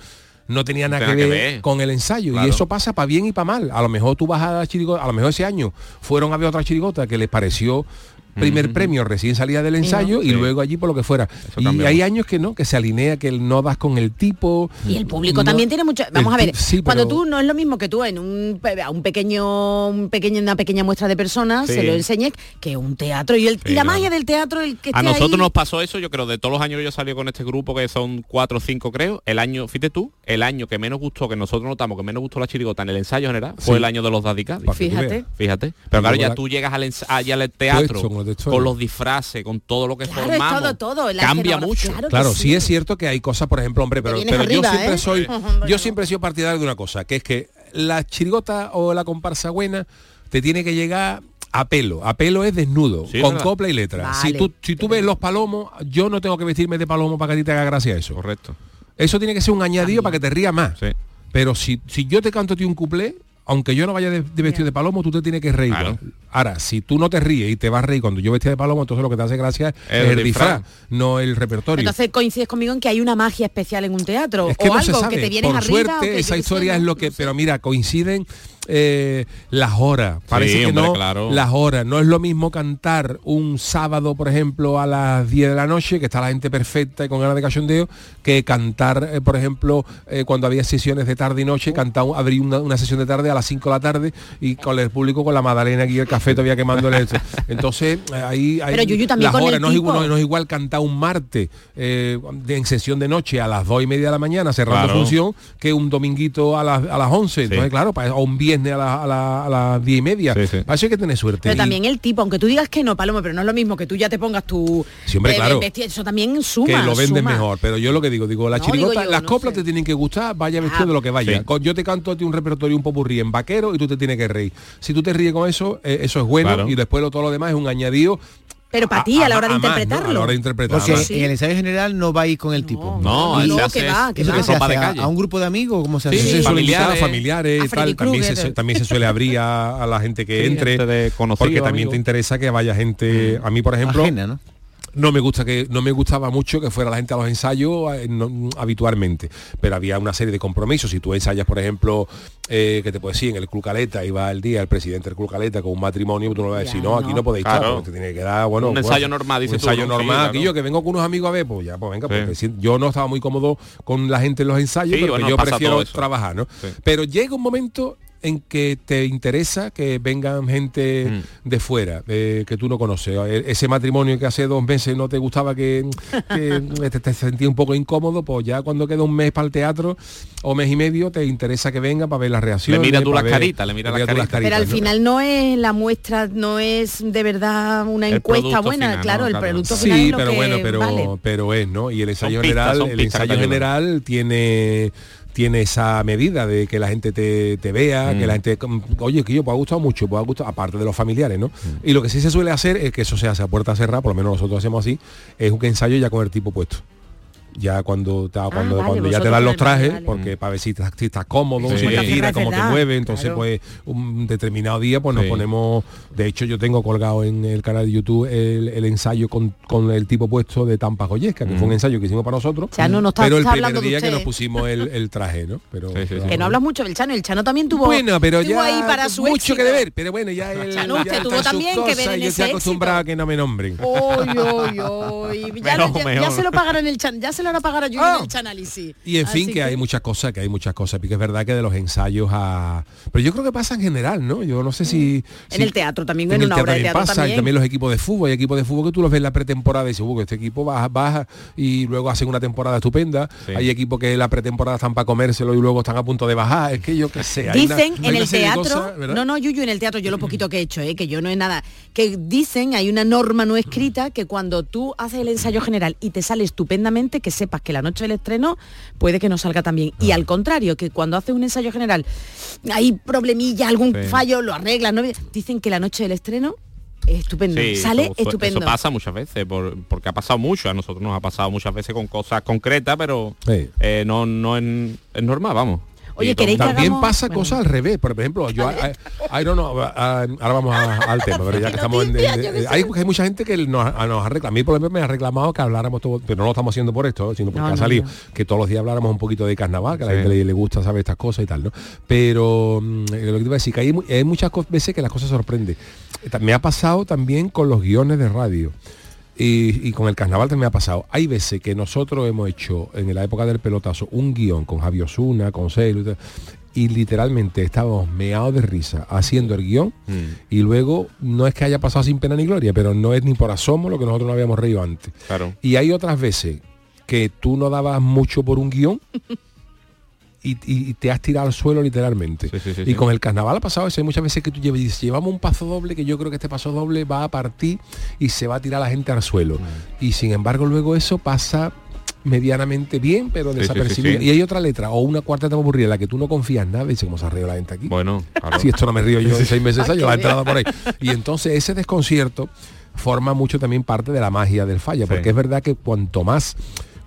[SPEAKER 4] no tenía nada que
[SPEAKER 9] que
[SPEAKER 4] ver,
[SPEAKER 9] ver.
[SPEAKER 4] con el ensayo
[SPEAKER 9] Claro.
[SPEAKER 4] y eso pasa para bien y para mal. A lo mejor tú vas a la chirigota, a lo mejor ese año fueron a ver otra chirigota que les pareció primer premio recién salida del ensayo y,
[SPEAKER 9] Sí.
[SPEAKER 4] luego allí por lo que fuera. y hay años que no, que se alinea, que no das con el tipo.
[SPEAKER 11] Y el público
[SPEAKER 4] no-
[SPEAKER 11] también tiene mucho. Vamos a ver,
[SPEAKER 4] sí,
[SPEAKER 11] cuando
[SPEAKER 4] pero-
[SPEAKER 11] tú no es lo mismo que tú en un, un pequeño, un pequeño, una pequeña muestra de personas
[SPEAKER 9] Sí.
[SPEAKER 11] se lo enseñes que un teatro y, el, y
[SPEAKER 9] Sí,
[SPEAKER 11] la
[SPEAKER 9] claro.
[SPEAKER 11] magia del teatro el que
[SPEAKER 9] A
[SPEAKER 11] esté
[SPEAKER 9] nosotros
[SPEAKER 11] ahí-
[SPEAKER 9] nos pasó eso, yo creo, de todos los años que yo salí con este grupo, que son cuatro o cinco creo, el año, fíjate tú, el año que menos gustó, que nosotros notamos que menos gustó la chirigota en el ensayo general, fue el año de los
[SPEAKER 4] tú
[SPEAKER 11] Fíjate.
[SPEAKER 9] Fíjate. Pero claro, ya tú llegas al, allá al teatro
[SPEAKER 4] Puesto con los
[SPEAKER 9] con los disfraces, con todo lo que
[SPEAKER 11] Claro, es
[SPEAKER 9] formamos.
[SPEAKER 11] todo, todo,
[SPEAKER 9] cambia mucho.
[SPEAKER 11] claro
[SPEAKER 4] sí.
[SPEAKER 11] sí.
[SPEAKER 4] es cierto que hay cosas, por ejemplo, hombre, pero, yo siempre
[SPEAKER 11] ¿eh?
[SPEAKER 4] soy, yo siempre he sido partidario de una cosa, que es que la chirigota o la comparsa buena te tiene que llegar a pelo. A pelo es desnudo,
[SPEAKER 9] Sí,
[SPEAKER 4] con
[SPEAKER 9] ¿verdad?
[SPEAKER 4] copla y letra. Si tú, si tú ves los palomos, yo no tengo que vestirme de palomo para que a ti te haga gracia eso.
[SPEAKER 9] Correcto.
[SPEAKER 4] Eso tiene que ser un añadido para que te ría más.
[SPEAKER 9] Sí.
[SPEAKER 4] Pero si, si yo te canto a ti un cuplé, aunque yo no vaya de, de vestido de palomo, tú te tienes que reír. Ahora, si tú no te ríes y te vas a reír cuando yo vestía de palomo, entonces lo que te hace gracia es
[SPEAKER 9] El
[SPEAKER 4] el, disfraz,
[SPEAKER 9] disfraz.
[SPEAKER 4] no el repertorio.
[SPEAKER 11] Entonces coincides conmigo en que hay una magia especial en un teatro
[SPEAKER 4] es que
[SPEAKER 11] o
[SPEAKER 4] no
[SPEAKER 11] algo
[SPEAKER 4] se sabe.
[SPEAKER 11] que te vienes
[SPEAKER 4] Por
[SPEAKER 11] arriba. o
[SPEAKER 4] suerte,
[SPEAKER 11] que
[SPEAKER 4] esa historia es lo que. Pero mira, coinciden eh, las horas. Parece que
[SPEAKER 9] hombre,
[SPEAKER 4] no.
[SPEAKER 9] claro.
[SPEAKER 4] Las horas. No es lo mismo cantar un sábado, por ejemplo, a las 10 de la noche, que está la gente perfecta y con ganas de cachondeo, que cantar, eh, por ejemplo, eh, cuando había sesiones de tarde y noche, cantar, un- abrir una, una sesión de tarde a las 5 de la tarde y con el público con la magdalena aquí el café todavía quemándole. el- Entonces, eh, ahí, ahí
[SPEAKER 11] Pero, Yuyu, también
[SPEAKER 4] las
[SPEAKER 11] con el
[SPEAKER 4] horas, no es, igual, no es igual cantar un martes eh, de- en sesión de noche a las 2 y media de la mañana cerrando
[SPEAKER 9] Claro.
[SPEAKER 4] función que un dominguito a las, a las 11. Entonces, claro, pa- o un viernes a, la- a la- a las 10 y media. Para eso hay que tener suerte.
[SPEAKER 11] Pero
[SPEAKER 4] Y-
[SPEAKER 11] también el tipo, aunque tú digas que no, Palomo, pero no es lo mismo que tú ya te pongas tu
[SPEAKER 4] Sí, hombre,
[SPEAKER 11] eh,
[SPEAKER 4] claro.
[SPEAKER 11] vestido, eso también suma.
[SPEAKER 4] que lo venden
[SPEAKER 11] suma.
[SPEAKER 4] mejor, pero yo lo que digo, digo, la
[SPEAKER 11] No,
[SPEAKER 4] chirigota,
[SPEAKER 11] digo yo,
[SPEAKER 4] las
[SPEAKER 11] no
[SPEAKER 4] coplas
[SPEAKER 11] sé.
[SPEAKER 4] te tienen que gustar, vaya vestido
[SPEAKER 11] Ah.
[SPEAKER 4] de lo que vaya.
[SPEAKER 9] Sí.
[SPEAKER 4] Con- Yo te canto a ti un repertorio un popurrí en vaquero y tú te tienes que reír. Si tú te ríes con eso, eh, eso es bueno
[SPEAKER 9] Claro.
[SPEAKER 4] y después lo, todo lo demás es un añadido.
[SPEAKER 11] Pero para ti, a, la hora de
[SPEAKER 4] más, ¿no?
[SPEAKER 11] interpretarlo.
[SPEAKER 4] A la hora de interpretarlo.
[SPEAKER 10] Porque en el ensayo general no vais con el tipo.
[SPEAKER 9] No,
[SPEAKER 10] Y-
[SPEAKER 9] no, se hace-
[SPEAKER 11] que va, que
[SPEAKER 10] ¿Eso
[SPEAKER 11] va.
[SPEAKER 10] qué se hace?
[SPEAKER 9] de
[SPEAKER 10] ¿A-
[SPEAKER 9] calle.
[SPEAKER 10] ¿A un grupo de amigos? ¿Cómo se
[SPEAKER 4] Sí,
[SPEAKER 10] hace?
[SPEAKER 4] se suele
[SPEAKER 9] familiares.
[SPEAKER 4] invitar a familiares, y tal. También se, también se suele abrir a, a la gente que
[SPEAKER 9] Sí,
[SPEAKER 4] entre,
[SPEAKER 9] gente de conocido,
[SPEAKER 4] porque también
[SPEAKER 9] amigo.
[SPEAKER 4] te interesa que vaya gente. A mí, por ejemplo,
[SPEAKER 10] Ajena, ¿no?
[SPEAKER 4] No me gusta que no me gustaba mucho que fuera la gente a los ensayos eh, no- habitualmente pero había una serie de compromisos si tú ensayas por ejemplo eh, que te puedo decir en el Club Caleta iba el día el presidente del Club Caleta con un matrimonio tú no vas a decir no, aquí
[SPEAKER 11] no.
[SPEAKER 4] no podéis
[SPEAKER 9] Claro.
[SPEAKER 4] estar porque te tiene que dar bueno
[SPEAKER 9] Un
[SPEAKER 4] pues,
[SPEAKER 9] ensayo normal,
[SPEAKER 4] un
[SPEAKER 9] dices tú,
[SPEAKER 4] ensayo
[SPEAKER 9] ¿no? Sí,
[SPEAKER 4] normal
[SPEAKER 9] claro.
[SPEAKER 4] aquí yo que vengo con unos amigos a ver pues ya pues venga
[SPEAKER 9] Sí.
[SPEAKER 4] porque si- yo no estaba muy cómodo con la gente en los ensayos
[SPEAKER 9] Sí,
[SPEAKER 4] pero
[SPEAKER 9] bueno,
[SPEAKER 4] que yo prefiero trabajar no
[SPEAKER 9] Sí.
[SPEAKER 4] pero llega un momento en que te interesa que vengan gente
[SPEAKER 9] Mm.
[SPEAKER 4] de fuera, eh, que tú no conoces. E- Ese matrimonio que hace dos meses no te gustaba que, que te, te sentías un poco incómodo, pues ya cuando queda un mes para el teatro o mes y medio te interesa que venga para ver las reacciones.
[SPEAKER 9] Le mira tú
[SPEAKER 4] para
[SPEAKER 9] las
[SPEAKER 4] ver-
[SPEAKER 9] caritas, le mira
[SPEAKER 4] para
[SPEAKER 9] las
[SPEAKER 4] ver tú
[SPEAKER 9] caritas.
[SPEAKER 11] Pero al final no es la muestra, no es de verdad una
[SPEAKER 9] El
[SPEAKER 11] encuesta buena,
[SPEAKER 9] final,
[SPEAKER 11] claro,
[SPEAKER 9] ¿no?
[SPEAKER 11] el producto final es
[SPEAKER 4] Sí,
[SPEAKER 11] lo
[SPEAKER 4] pero
[SPEAKER 11] que
[SPEAKER 4] bueno, pero,
[SPEAKER 11] vale.
[SPEAKER 4] pero es, ¿no? Y el ensayo
[SPEAKER 9] pistas,
[SPEAKER 4] general, el ensayo general tiene tiene esa medida de que la gente te, te vea,
[SPEAKER 9] Mm.
[SPEAKER 4] que la gente, mm, oye, que yo, pues ha gustado mucho, pues ha gustado, aparte de los familiares, ¿no?
[SPEAKER 9] Mm.
[SPEAKER 4] Y lo que sí se suele hacer es que eso se hace a puerta cerrada, por lo menos nosotros hacemos así, es un ensayo ya con el tipo puesto. Ya cuando, te- cuando,
[SPEAKER 11] vale,
[SPEAKER 4] cuando ya te dan los trajes,
[SPEAKER 11] vale.
[SPEAKER 4] porque para ver si estás, si estás cómodo,
[SPEAKER 9] Sí.
[SPEAKER 4] si te
[SPEAKER 11] cerrada,
[SPEAKER 4] cómo te mueve, entonces
[SPEAKER 11] claro.
[SPEAKER 4] pues un determinado día pues nos
[SPEAKER 9] Sí.
[SPEAKER 4] ponemos, de hecho yo tengo colgado en el canal de YouTube el, el ensayo con, con el tipo puesto de Tampa Goyesca, que fue un ensayo que hicimos para nosotros,
[SPEAKER 11] Chano, no está-
[SPEAKER 4] pero el
[SPEAKER 11] está
[SPEAKER 4] primer día que nos pusimos el, el traje, ¿no? Pero,
[SPEAKER 9] Sí, sí, sí.
[SPEAKER 4] pero-
[SPEAKER 11] Que no hablas mucho del Chano, el Chano también tuvo
[SPEAKER 4] bueno, pero
[SPEAKER 11] estuvo
[SPEAKER 4] ya
[SPEAKER 11] ahí para su
[SPEAKER 4] mucho
[SPEAKER 11] éxito.
[SPEAKER 4] que deber, pero bueno, ya él
[SPEAKER 11] Chano,
[SPEAKER 4] ya
[SPEAKER 11] usted tuvo también que ver en
[SPEAKER 4] yo estoy acostumbrado a que no me nombren.
[SPEAKER 11] Ya, se lo pagaron el chan, ya se lo van a pagar a
[SPEAKER 4] Ah.
[SPEAKER 11] en el Chanálisis.
[SPEAKER 4] Y en fin,
[SPEAKER 11] Así
[SPEAKER 4] que, hay muchas cosas, que hay muchas cosas, porque es verdad que de los ensayos a... Pero yo creo que pasa en general, ¿no? Yo no sé si...
[SPEAKER 11] En
[SPEAKER 4] si-
[SPEAKER 11] el teatro también,
[SPEAKER 4] en
[SPEAKER 11] en
[SPEAKER 4] el
[SPEAKER 11] una
[SPEAKER 4] teatro
[SPEAKER 11] obra de
[SPEAKER 4] también
[SPEAKER 11] teatro
[SPEAKER 4] pasa,
[SPEAKER 11] también.
[SPEAKER 4] y también los equipos de fútbol, hay equipos de fútbol que tú los ves en la pretemporada y dices, "Uh, este equipo baja, baja y luego hacen una temporada estupenda.
[SPEAKER 9] Sí.
[SPEAKER 4] Hay equipos que en la pretemporada están para comérselo y luego están a punto de bajar. Es que yo qué sé. una-
[SPEAKER 11] Dicen
[SPEAKER 4] hay
[SPEAKER 11] en
[SPEAKER 4] una
[SPEAKER 11] el teatro,
[SPEAKER 4] cosas,
[SPEAKER 11] no, no, Yuyu, en el teatro, yo lo poquito que he hecho, eh, que yo no es nada, que dicen, hay una norma no escrita, que cuando tú haces el ensayo general y te sale estupendamente, que sepas que la noche del estreno puede que no salga tan bien.
[SPEAKER 4] Ah.
[SPEAKER 11] Y al contrario, que cuando haces un ensayo general hay problemilla, algún
[SPEAKER 9] Sí.
[SPEAKER 11] fallo, lo arreglas, ¿no? dicen que la noche del estreno es estupendo,
[SPEAKER 9] Sí,
[SPEAKER 11] sale
[SPEAKER 9] eso-
[SPEAKER 11] estupendo.
[SPEAKER 9] Eso pasa muchas veces, por- porque ha pasado mucho. A nosotros nos ha pasado muchas veces con cosas concretas, pero
[SPEAKER 4] Sí.
[SPEAKER 9] eh, no, no es, es normal, vamos.
[SPEAKER 11] Oye,
[SPEAKER 9] Y todo-
[SPEAKER 11] ¿queréis que
[SPEAKER 4] También
[SPEAKER 11] hagamos-
[SPEAKER 4] pasa
[SPEAKER 11] bueno.
[SPEAKER 4] cosas al revés. Por ejemplo, yo, I, I don't know, ah, ahora vamos a- al tema, pero ya que estamos en, hay, hay mucha gente que nos, ha- nos ha reclamado, a mí por ejemplo me ha reclamado que habláramos todo, pero no lo estamos haciendo por esto, sino porque
[SPEAKER 11] No,
[SPEAKER 4] ha salido,
[SPEAKER 11] no.
[SPEAKER 4] que todos los días habláramos un poquito de carnaval, que a la
[SPEAKER 9] Sí.
[SPEAKER 4] gente le, le gusta saber estas cosas y tal, ¿no? Pero mm, lo que te iba a decir, que hay, hay muchas veces que las cosas sorprenden. Eh, Me ha pasado también con los guiones de radio. Y, y con el carnaval también me ha pasado. Hay veces que nosotros hemos hecho en la época del pelotazo un guion con Javier Osuna, con Celo y literalmente estábamos meados de risa haciendo el guion
[SPEAKER 9] Mm,
[SPEAKER 4] y luego no es que haya pasado sin pena ni gloria, pero no es ni por asomo lo que nosotros no habíamos reído antes.
[SPEAKER 9] claro.
[SPEAKER 4] Y hay otras veces que tú no dabas mucho por un guion y, te has tirado al suelo literalmente.
[SPEAKER 9] Sí, sí, sí,
[SPEAKER 4] y
[SPEAKER 9] sí.
[SPEAKER 4] con el carnaval ha pasado eso. Hay muchas veces que tú llevas, dices, llevamos un paso doble que yo creo que este paso doble va a partir y se va a tirar la gente al suelo.
[SPEAKER 9] Mm.
[SPEAKER 4] Y sin embargo luego eso pasa medianamente bien, pero
[SPEAKER 9] sí,
[SPEAKER 4] desapercibido.
[SPEAKER 9] sí, sí.
[SPEAKER 4] Y hay otra letra o una cuarta de aburrida en la que tú no confías nada y dices, ¿cómo se ha reído la gente aquí?
[SPEAKER 9] Bueno, claro.
[SPEAKER 4] si esto no me río yo en seis meses, yo la entrada por ahí. Y entonces ese desconcierto forma mucho también parte de la magia del falla, porque es verdad que cuanto más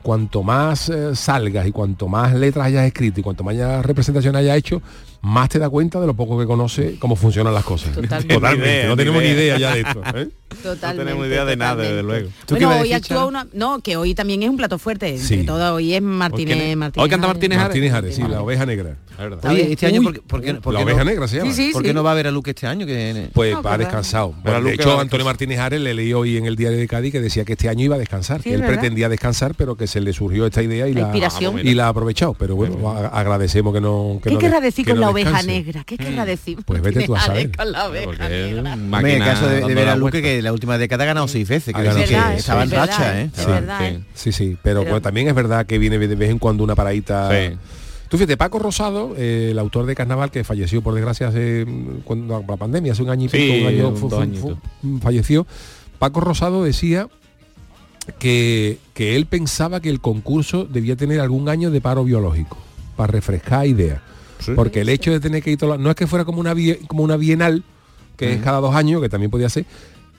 [SPEAKER 4] cuanto más eh, salgas y cuanto más letras hayas escrito y cuanto más representación hayas hecho, más te da cuenta de lo poco que conoce cómo funcionan las cosas.
[SPEAKER 11] Totalmente.
[SPEAKER 4] No tenemos ni idea ya de esto. ¿eh?
[SPEAKER 11] Totalmente,
[SPEAKER 9] no tenemos idea de nada, desde luego.
[SPEAKER 11] Bueno, hoy actúa una... No, que hoy también es un plato fuerte.
[SPEAKER 4] Sí.
[SPEAKER 11] Entre todo, hoy es Martínez Martínez.
[SPEAKER 9] Hoy canta Martínez Ares.
[SPEAKER 4] Martínez Ares, sí, la oveja negra.
[SPEAKER 10] Oye, este año, ¿por, qué- por qué- por
[SPEAKER 4] la oveja
[SPEAKER 10] no,
[SPEAKER 4] negra se llama.
[SPEAKER 10] ¿Por qué no va a ver a Luque este año? Que...
[SPEAKER 4] Pues
[SPEAKER 10] No,
[SPEAKER 4] va descansado. Bueno, de hecho, Antonio Martínez Ares le leí hoy en el diario de Cádiz que decía que este año iba a descansar,
[SPEAKER 11] Sí,
[SPEAKER 4] que él
[SPEAKER 11] ¿verdad?
[SPEAKER 4] pretendía descansar, pero que se le surgió esta idea y
[SPEAKER 11] La
[SPEAKER 4] la,
[SPEAKER 11] inspiración.
[SPEAKER 4] y la ha aprovechado. Pero bueno, a- agradecemos que no. Que
[SPEAKER 11] ¿Qué
[SPEAKER 4] no
[SPEAKER 11] querrá
[SPEAKER 4] de-
[SPEAKER 11] decir
[SPEAKER 4] que
[SPEAKER 11] con
[SPEAKER 4] no
[SPEAKER 11] la oveja
[SPEAKER 4] descanse.
[SPEAKER 11] negra? ¿Qué querrá decir?
[SPEAKER 4] Pues vete tú a saber.
[SPEAKER 11] Con la oveja negra.
[SPEAKER 10] El caso de ver a Luque que la última década ha ganado seis veces. Que
[SPEAKER 4] veces.
[SPEAKER 10] estaba en
[SPEAKER 4] Es
[SPEAKER 10] racha, ¿eh?
[SPEAKER 4] Sí,
[SPEAKER 11] Es verdad,
[SPEAKER 4] sí,
[SPEAKER 11] ¿eh?
[SPEAKER 4] sí, sí, pero,
[SPEAKER 11] Pero-
[SPEAKER 4] pues, también es verdad que viene de vez en cuando una paradita.
[SPEAKER 9] Sí.
[SPEAKER 4] Tú fíjate, Paco Rosado, eh, el autor de Carnaval, que falleció por desgracia hace mm, cuando la pandemia, hace un año y
[SPEAKER 9] Sí,
[SPEAKER 4] pico, un año
[SPEAKER 9] un-
[SPEAKER 4] fu- falleció. Paco Rosado decía que, que él pensaba que el concurso debía tener algún año de paro biológico para refrescar ideas. Porque el hecho de tener que ir toda la- no es que fuera como una como una bienal, que es cada dos años, que también podía ser,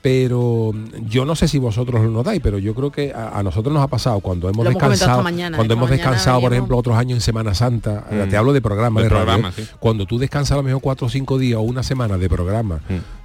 [SPEAKER 4] pero yo no sé si vosotros lo notáis, pero yo creo que a, a nosotros nos ha pasado cuando hemos descansado,
[SPEAKER 11] mañana,
[SPEAKER 4] cuando
[SPEAKER 11] esta
[SPEAKER 4] hemos descansado, por ejemplo, otros años en Semana Santa, eh,
[SPEAKER 9] Mm.
[SPEAKER 4] te hablo de programa
[SPEAKER 9] De
[SPEAKER 4] de, radio,
[SPEAKER 9] programa,
[SPEAKER 4] ¿eh?
[SPEAKER 9] sí.
[SPEAKER 4] cuando tú descansas a lo mejor cuatro o cinco días o una semana de programa,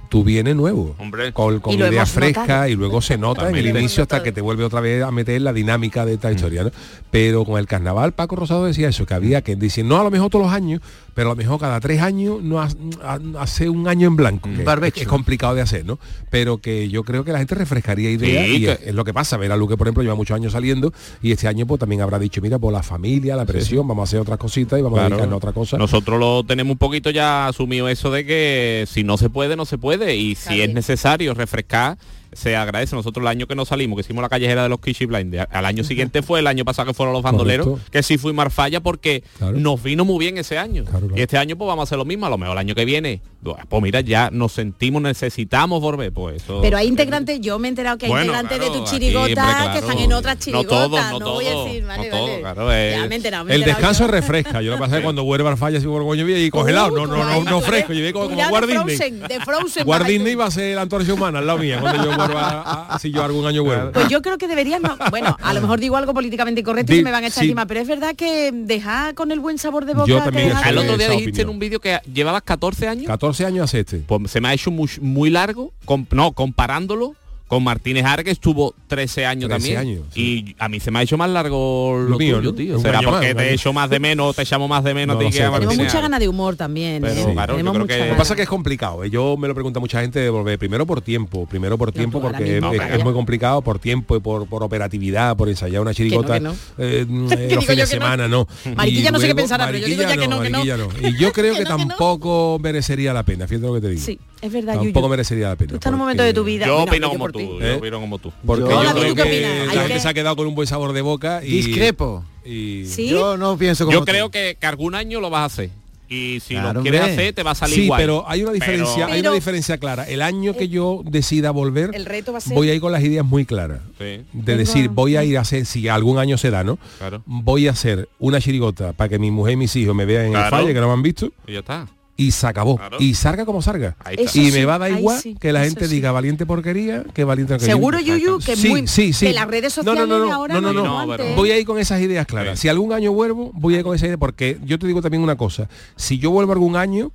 [SPEAKER 4] tú vienes nuevo,
[SPEAKER 9] Hombre.
[SPEAKER 4] con, con ideas frescas y luego se nota en el inicio hasta que te vuelve otra vez a meter la dinámica de esta
[SPEAKER 9] Mm.
[SPEAKER 4] historia, ¿no? Pero con el carnaval Paco Rosado decía eso, que había que decir, no a lo mejor todos los años, pero a lo mejor cada tres años no ha- ha- hace un año en blanco, que
[SPEAKER 10] Barbecho.
[SPEAKER 4] es complicado de hacer, ¿no? Pero que yo creo que la gente refrescaría ideas
[SPEAKER 9] Sí,
[SPEAKER 4] y
[SPEAKER 9] que-
[SPEAKER 4] es, es lo que pasa. Ver a Luque, por ejemplo, lleva muchos años saliendo y este año pues también habrá dicho, mira, por la familia, la presión, vamos a hacer otras cositas y vamos a dedicarnos a otra cosa.
[SPEAKER 9] Nosotros lo tenemos un poquito ya asumido eso de que si no se puede, no se puede. Y si es necesario refrescar, se agradece. Nosotros el año que no salimos, que hicimos la callejera de los Kishi Blind, al año siguiente fue el año pasado que fueron los bandoleros,
[SPEAKER 4] Correcto.
[SPEAKER 9] que sí fui Marfalla porque
[SPEAKER 4] Claro.
[SPEAKER 9] nos vino muy bien ese año. Y este año pues vamos a hacer lo mismo, a lo mejor el año que viene, pues mira, ya nos sentimos, necesitamos volver, pues eso.
[SPEAKER 11] Pero hay integrantes, yo me he enterado que hay
[SPEAKER 9] Bueno,
[SPEAKER 11] integrantes de
[SPEAKER 9] claro,
[SPEAKER 11] tu
[SPEAKER 9] aquí,
[SPEAKER 11] chirigota que están en otras
[SPEAKER 9] No
[SPEAKER 11] chirigotas.
[SPEAKER 9] todos, no
[SPEAKER 11] voy a
[SPEAKER 9] todos,
[SPEAKER 11] decir, vale,
[SPEAKER 9] no todos,
[SPEAKER 11] vale.
[SPEAKER 9] claro, es-
[SPEAKER 11] Ya me he enterado, me
[SPEAKER 4] El
[SPEAKER 11] enterado
[SPEAKER 4] descanso
[SPEAKER 11] yo.
[SPEAKER 4] refresca. Yo lo que pasa es que cuando vuelva falla si borgoño y congelado. No, no, no, no
[SPEAKER 11] tú
[SPEAKER 4] fresco. Yo llegué como, como
[SPEAKER 11] ahí
[SPEAKER 4] Disney va a ser la antorcha humana al lado mía cuando yo vuelva a- a- si yo algún año vuelvo.
[SPEAKER 11] Pues yo creo que deberías, no- bueno, a lo mejor digo algo políticamente incorrecto y me van a echar encima, pero es verdad que dejar con el buen sabor de boca.
[SPEAKER 4] Yo también
[SPEAKER 9] El otro día dijiste en un vídeo que llevabas 14 años.
[SPEAKER 4] 14 años hace este.
[SPEAKER 9] Pues se me ha hecho muy, largo, com- no, comparándolo con Martínez Ar, que estuvo 13 años
[SPEAKER 4] 13
[SPEAKER 9] también. Y a mí se me ha hecho más largo lo,
[SPEAKER 4] Lo mío,
[SPEAKER 9] tuyo,
[SPEAKER 4] ¿no?
[SPEAKER 9] tío. Será
[SPEAKER 4] más,
[SPEAKER 9] porque te he hecho más de menos, te llamo más de menos
[SPEAKER 4] No sé,
[SPEAKER 11] Tenemos mucha gana de humor también.
[SPEAKER 9] Pero, claro, yo
[SPEAKER 11] Tenemos
[SPEAKER 9] creo
[SPEAKER 11] mucha
[SPEAKER 9] que-
[SPEAKER 4] Lo que pasa es que es complicado. ¿eh? Yo me lo pregunta mucha gente de volver. Primero por tiempo, primero por tiempo porque
[SPEAKER 11] mismo,
[SPEAKER 4] es, muy complicado por tiempo y por, por operatividad, por ensayar una chirigota eh, mm, eh, los fines de semana, no.
[SPEAKER 11] Mariquilla
[SPEAKER 4] Y
[SPEAKER 11] no sé qué pensará, pero yo digo ya que no, que no.
[SPEAKER 4] Y yo creo que tampoco merecería la pena, fíjate lo que te digo.
[SPEAKER 11] Es verdad,
[SPEAKER 4] Tampoco
[SPEAKER 11] Yuyu.
[SPEAKER 4] merecería la pena.
[SPEAKER 11] Tú estás en un momento de tu vida.
[SPEAKER 9] Yo
[SPEAKER 11] Bueno,
[SPEAKER 9] opino como tú, yo
[SPEAKER 4] ¿Eh?
[SPEAKER 9] opino como tú.
[SPEAKER 4] Porque
[SPEAKER 10] Yo-
[SPEAKER 4] yo,
[SPEAKER 10] Hola,
[SPEAKER 4] creo
[SPEAKER 11] Vicky, ¿qué
[SPEAKER 4] que la gente
[SPEAKER 11] que-
[SPEAKER 4] se ha quedado con un buen sabor de boca y
[SPEAKER 10] Discrepo.
[SPEAKER 4] y
[SPEAKER 11] ¿Sí?
[SPEAKER 10] Yo no pienso como
[SPEAKER 9] Yo
[SPEAKER 10] tú.
[SPEAKER 9] creo que, que algún año lo vas a hacer. Y si
[SPEAKER 10] Claro,
[SPEAKER 9] lo quieres
[SPEAKER 10] hombre.
[SPEAKER 9] hacer, te va a salir
[SPEAKER 4] Sí,
[SPEAKER 9] igual.
[SPEAKER 4] pero hay una diferencia, hay
[SPEAKER 11] Pero-
[SPEAKER 4] una diferencia clara. El año que yo decida volver,
[SPEAKER 11] El reto va a ser-
[SPEAKER 4] voy a ir con las ideas muy claras.
[SPEAKER 9] Sí,
[SPEAKER 4] De decir, voy a ir a hacer, si algún año se da, ¿no?
[SPEAKER 9] claro.
[SPEAKER 4] Voy a hacer una chirigota para que mi mujer y mis hijos me vean en
[SPEAKER 9] Claro.
[SPEAKER 4] el falle, que no me han visto,
[SPEAKER 9] Y ya está.
[SPEAKER 4] Y se acabó.
[SPEAKER 9] Claro.
[SPEAKER 4] Y salga como salga. Y
[SPEAKER 11] sí,
[SPEAKER 4] me va a dar igual
[SPEAKER 11] sí,
[SPEAKER 4] que la
[SPEAKER 11] eso
[SPEAKER 4] gente
[SPEAKER 11] sí.
[SPEAKER 4] diga valiente porquería que valiente porquería.
[SPEAKER 11] Seguro, Yuyu, que
[SPEAKER 4] sí,
[SPEAKER 11] muy-
[SPEAKER 4] sí, sí.
[SPEAKER 11] que las redes
[SPEAKER 4] No, no,
[SPEAKER 11] sociales
[SPEAKER 4] no, no,
[SPEAKER 11] de ahora
[SPEAKER 4] no, no,
[SPEAKER 11] no
[SPEAKER 4] no. Voy a ir con esas ideas claras.
[SPEAKER 9] Sí.
[SPEAKER 4] Si algún año vuelvo, voy a ir con esa idea porque yo te digo también una cosa. Si yo vuelvo algún año,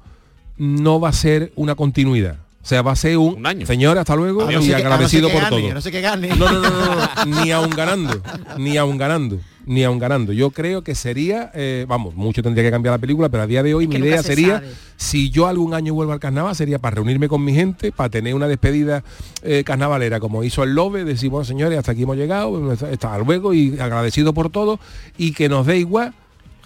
[SPEAKER 4] no va a ser una continuidad. O sea, va a ser un,
[SPEAKER 9] Un año.
[SPEAKER 4] señor, hasta luego,
[SPEAKER 10] no
[SPEAKER 4] y
[SPEAKER 10] no
[SPEAKER 4] agradecido
[SPEAKER 10] que
[SPEAKER 4] por
[SPEAKER 10] gane,
[SPEAKER 4] todo.
[SPEAKER 10] no gane.
[SPEAKER 4] No, no, no, no, no, ni aún ganando, ni aún ganando, ni aún ganando. Yo creo que sería, eh, vamos, mucho tendría que cambiar la película, pero a día de hoy
[SPEAKER 11] Es
[SPEAKER 4] mi idea
[SPEAKER 11] se
[SPEAKER 4] sería,
[SPEAKER 11] sabe.
[SPEAKER 4] si yo algún año vuelvo al carnaval, sería para reunirme con mi gente, para tener una despedida eh, carnavalera, como hizo el Lobe, decir, bueno, señores, hasta aquí hemos llegado, hasta luego, y agradecido por todo, y que nos dé igual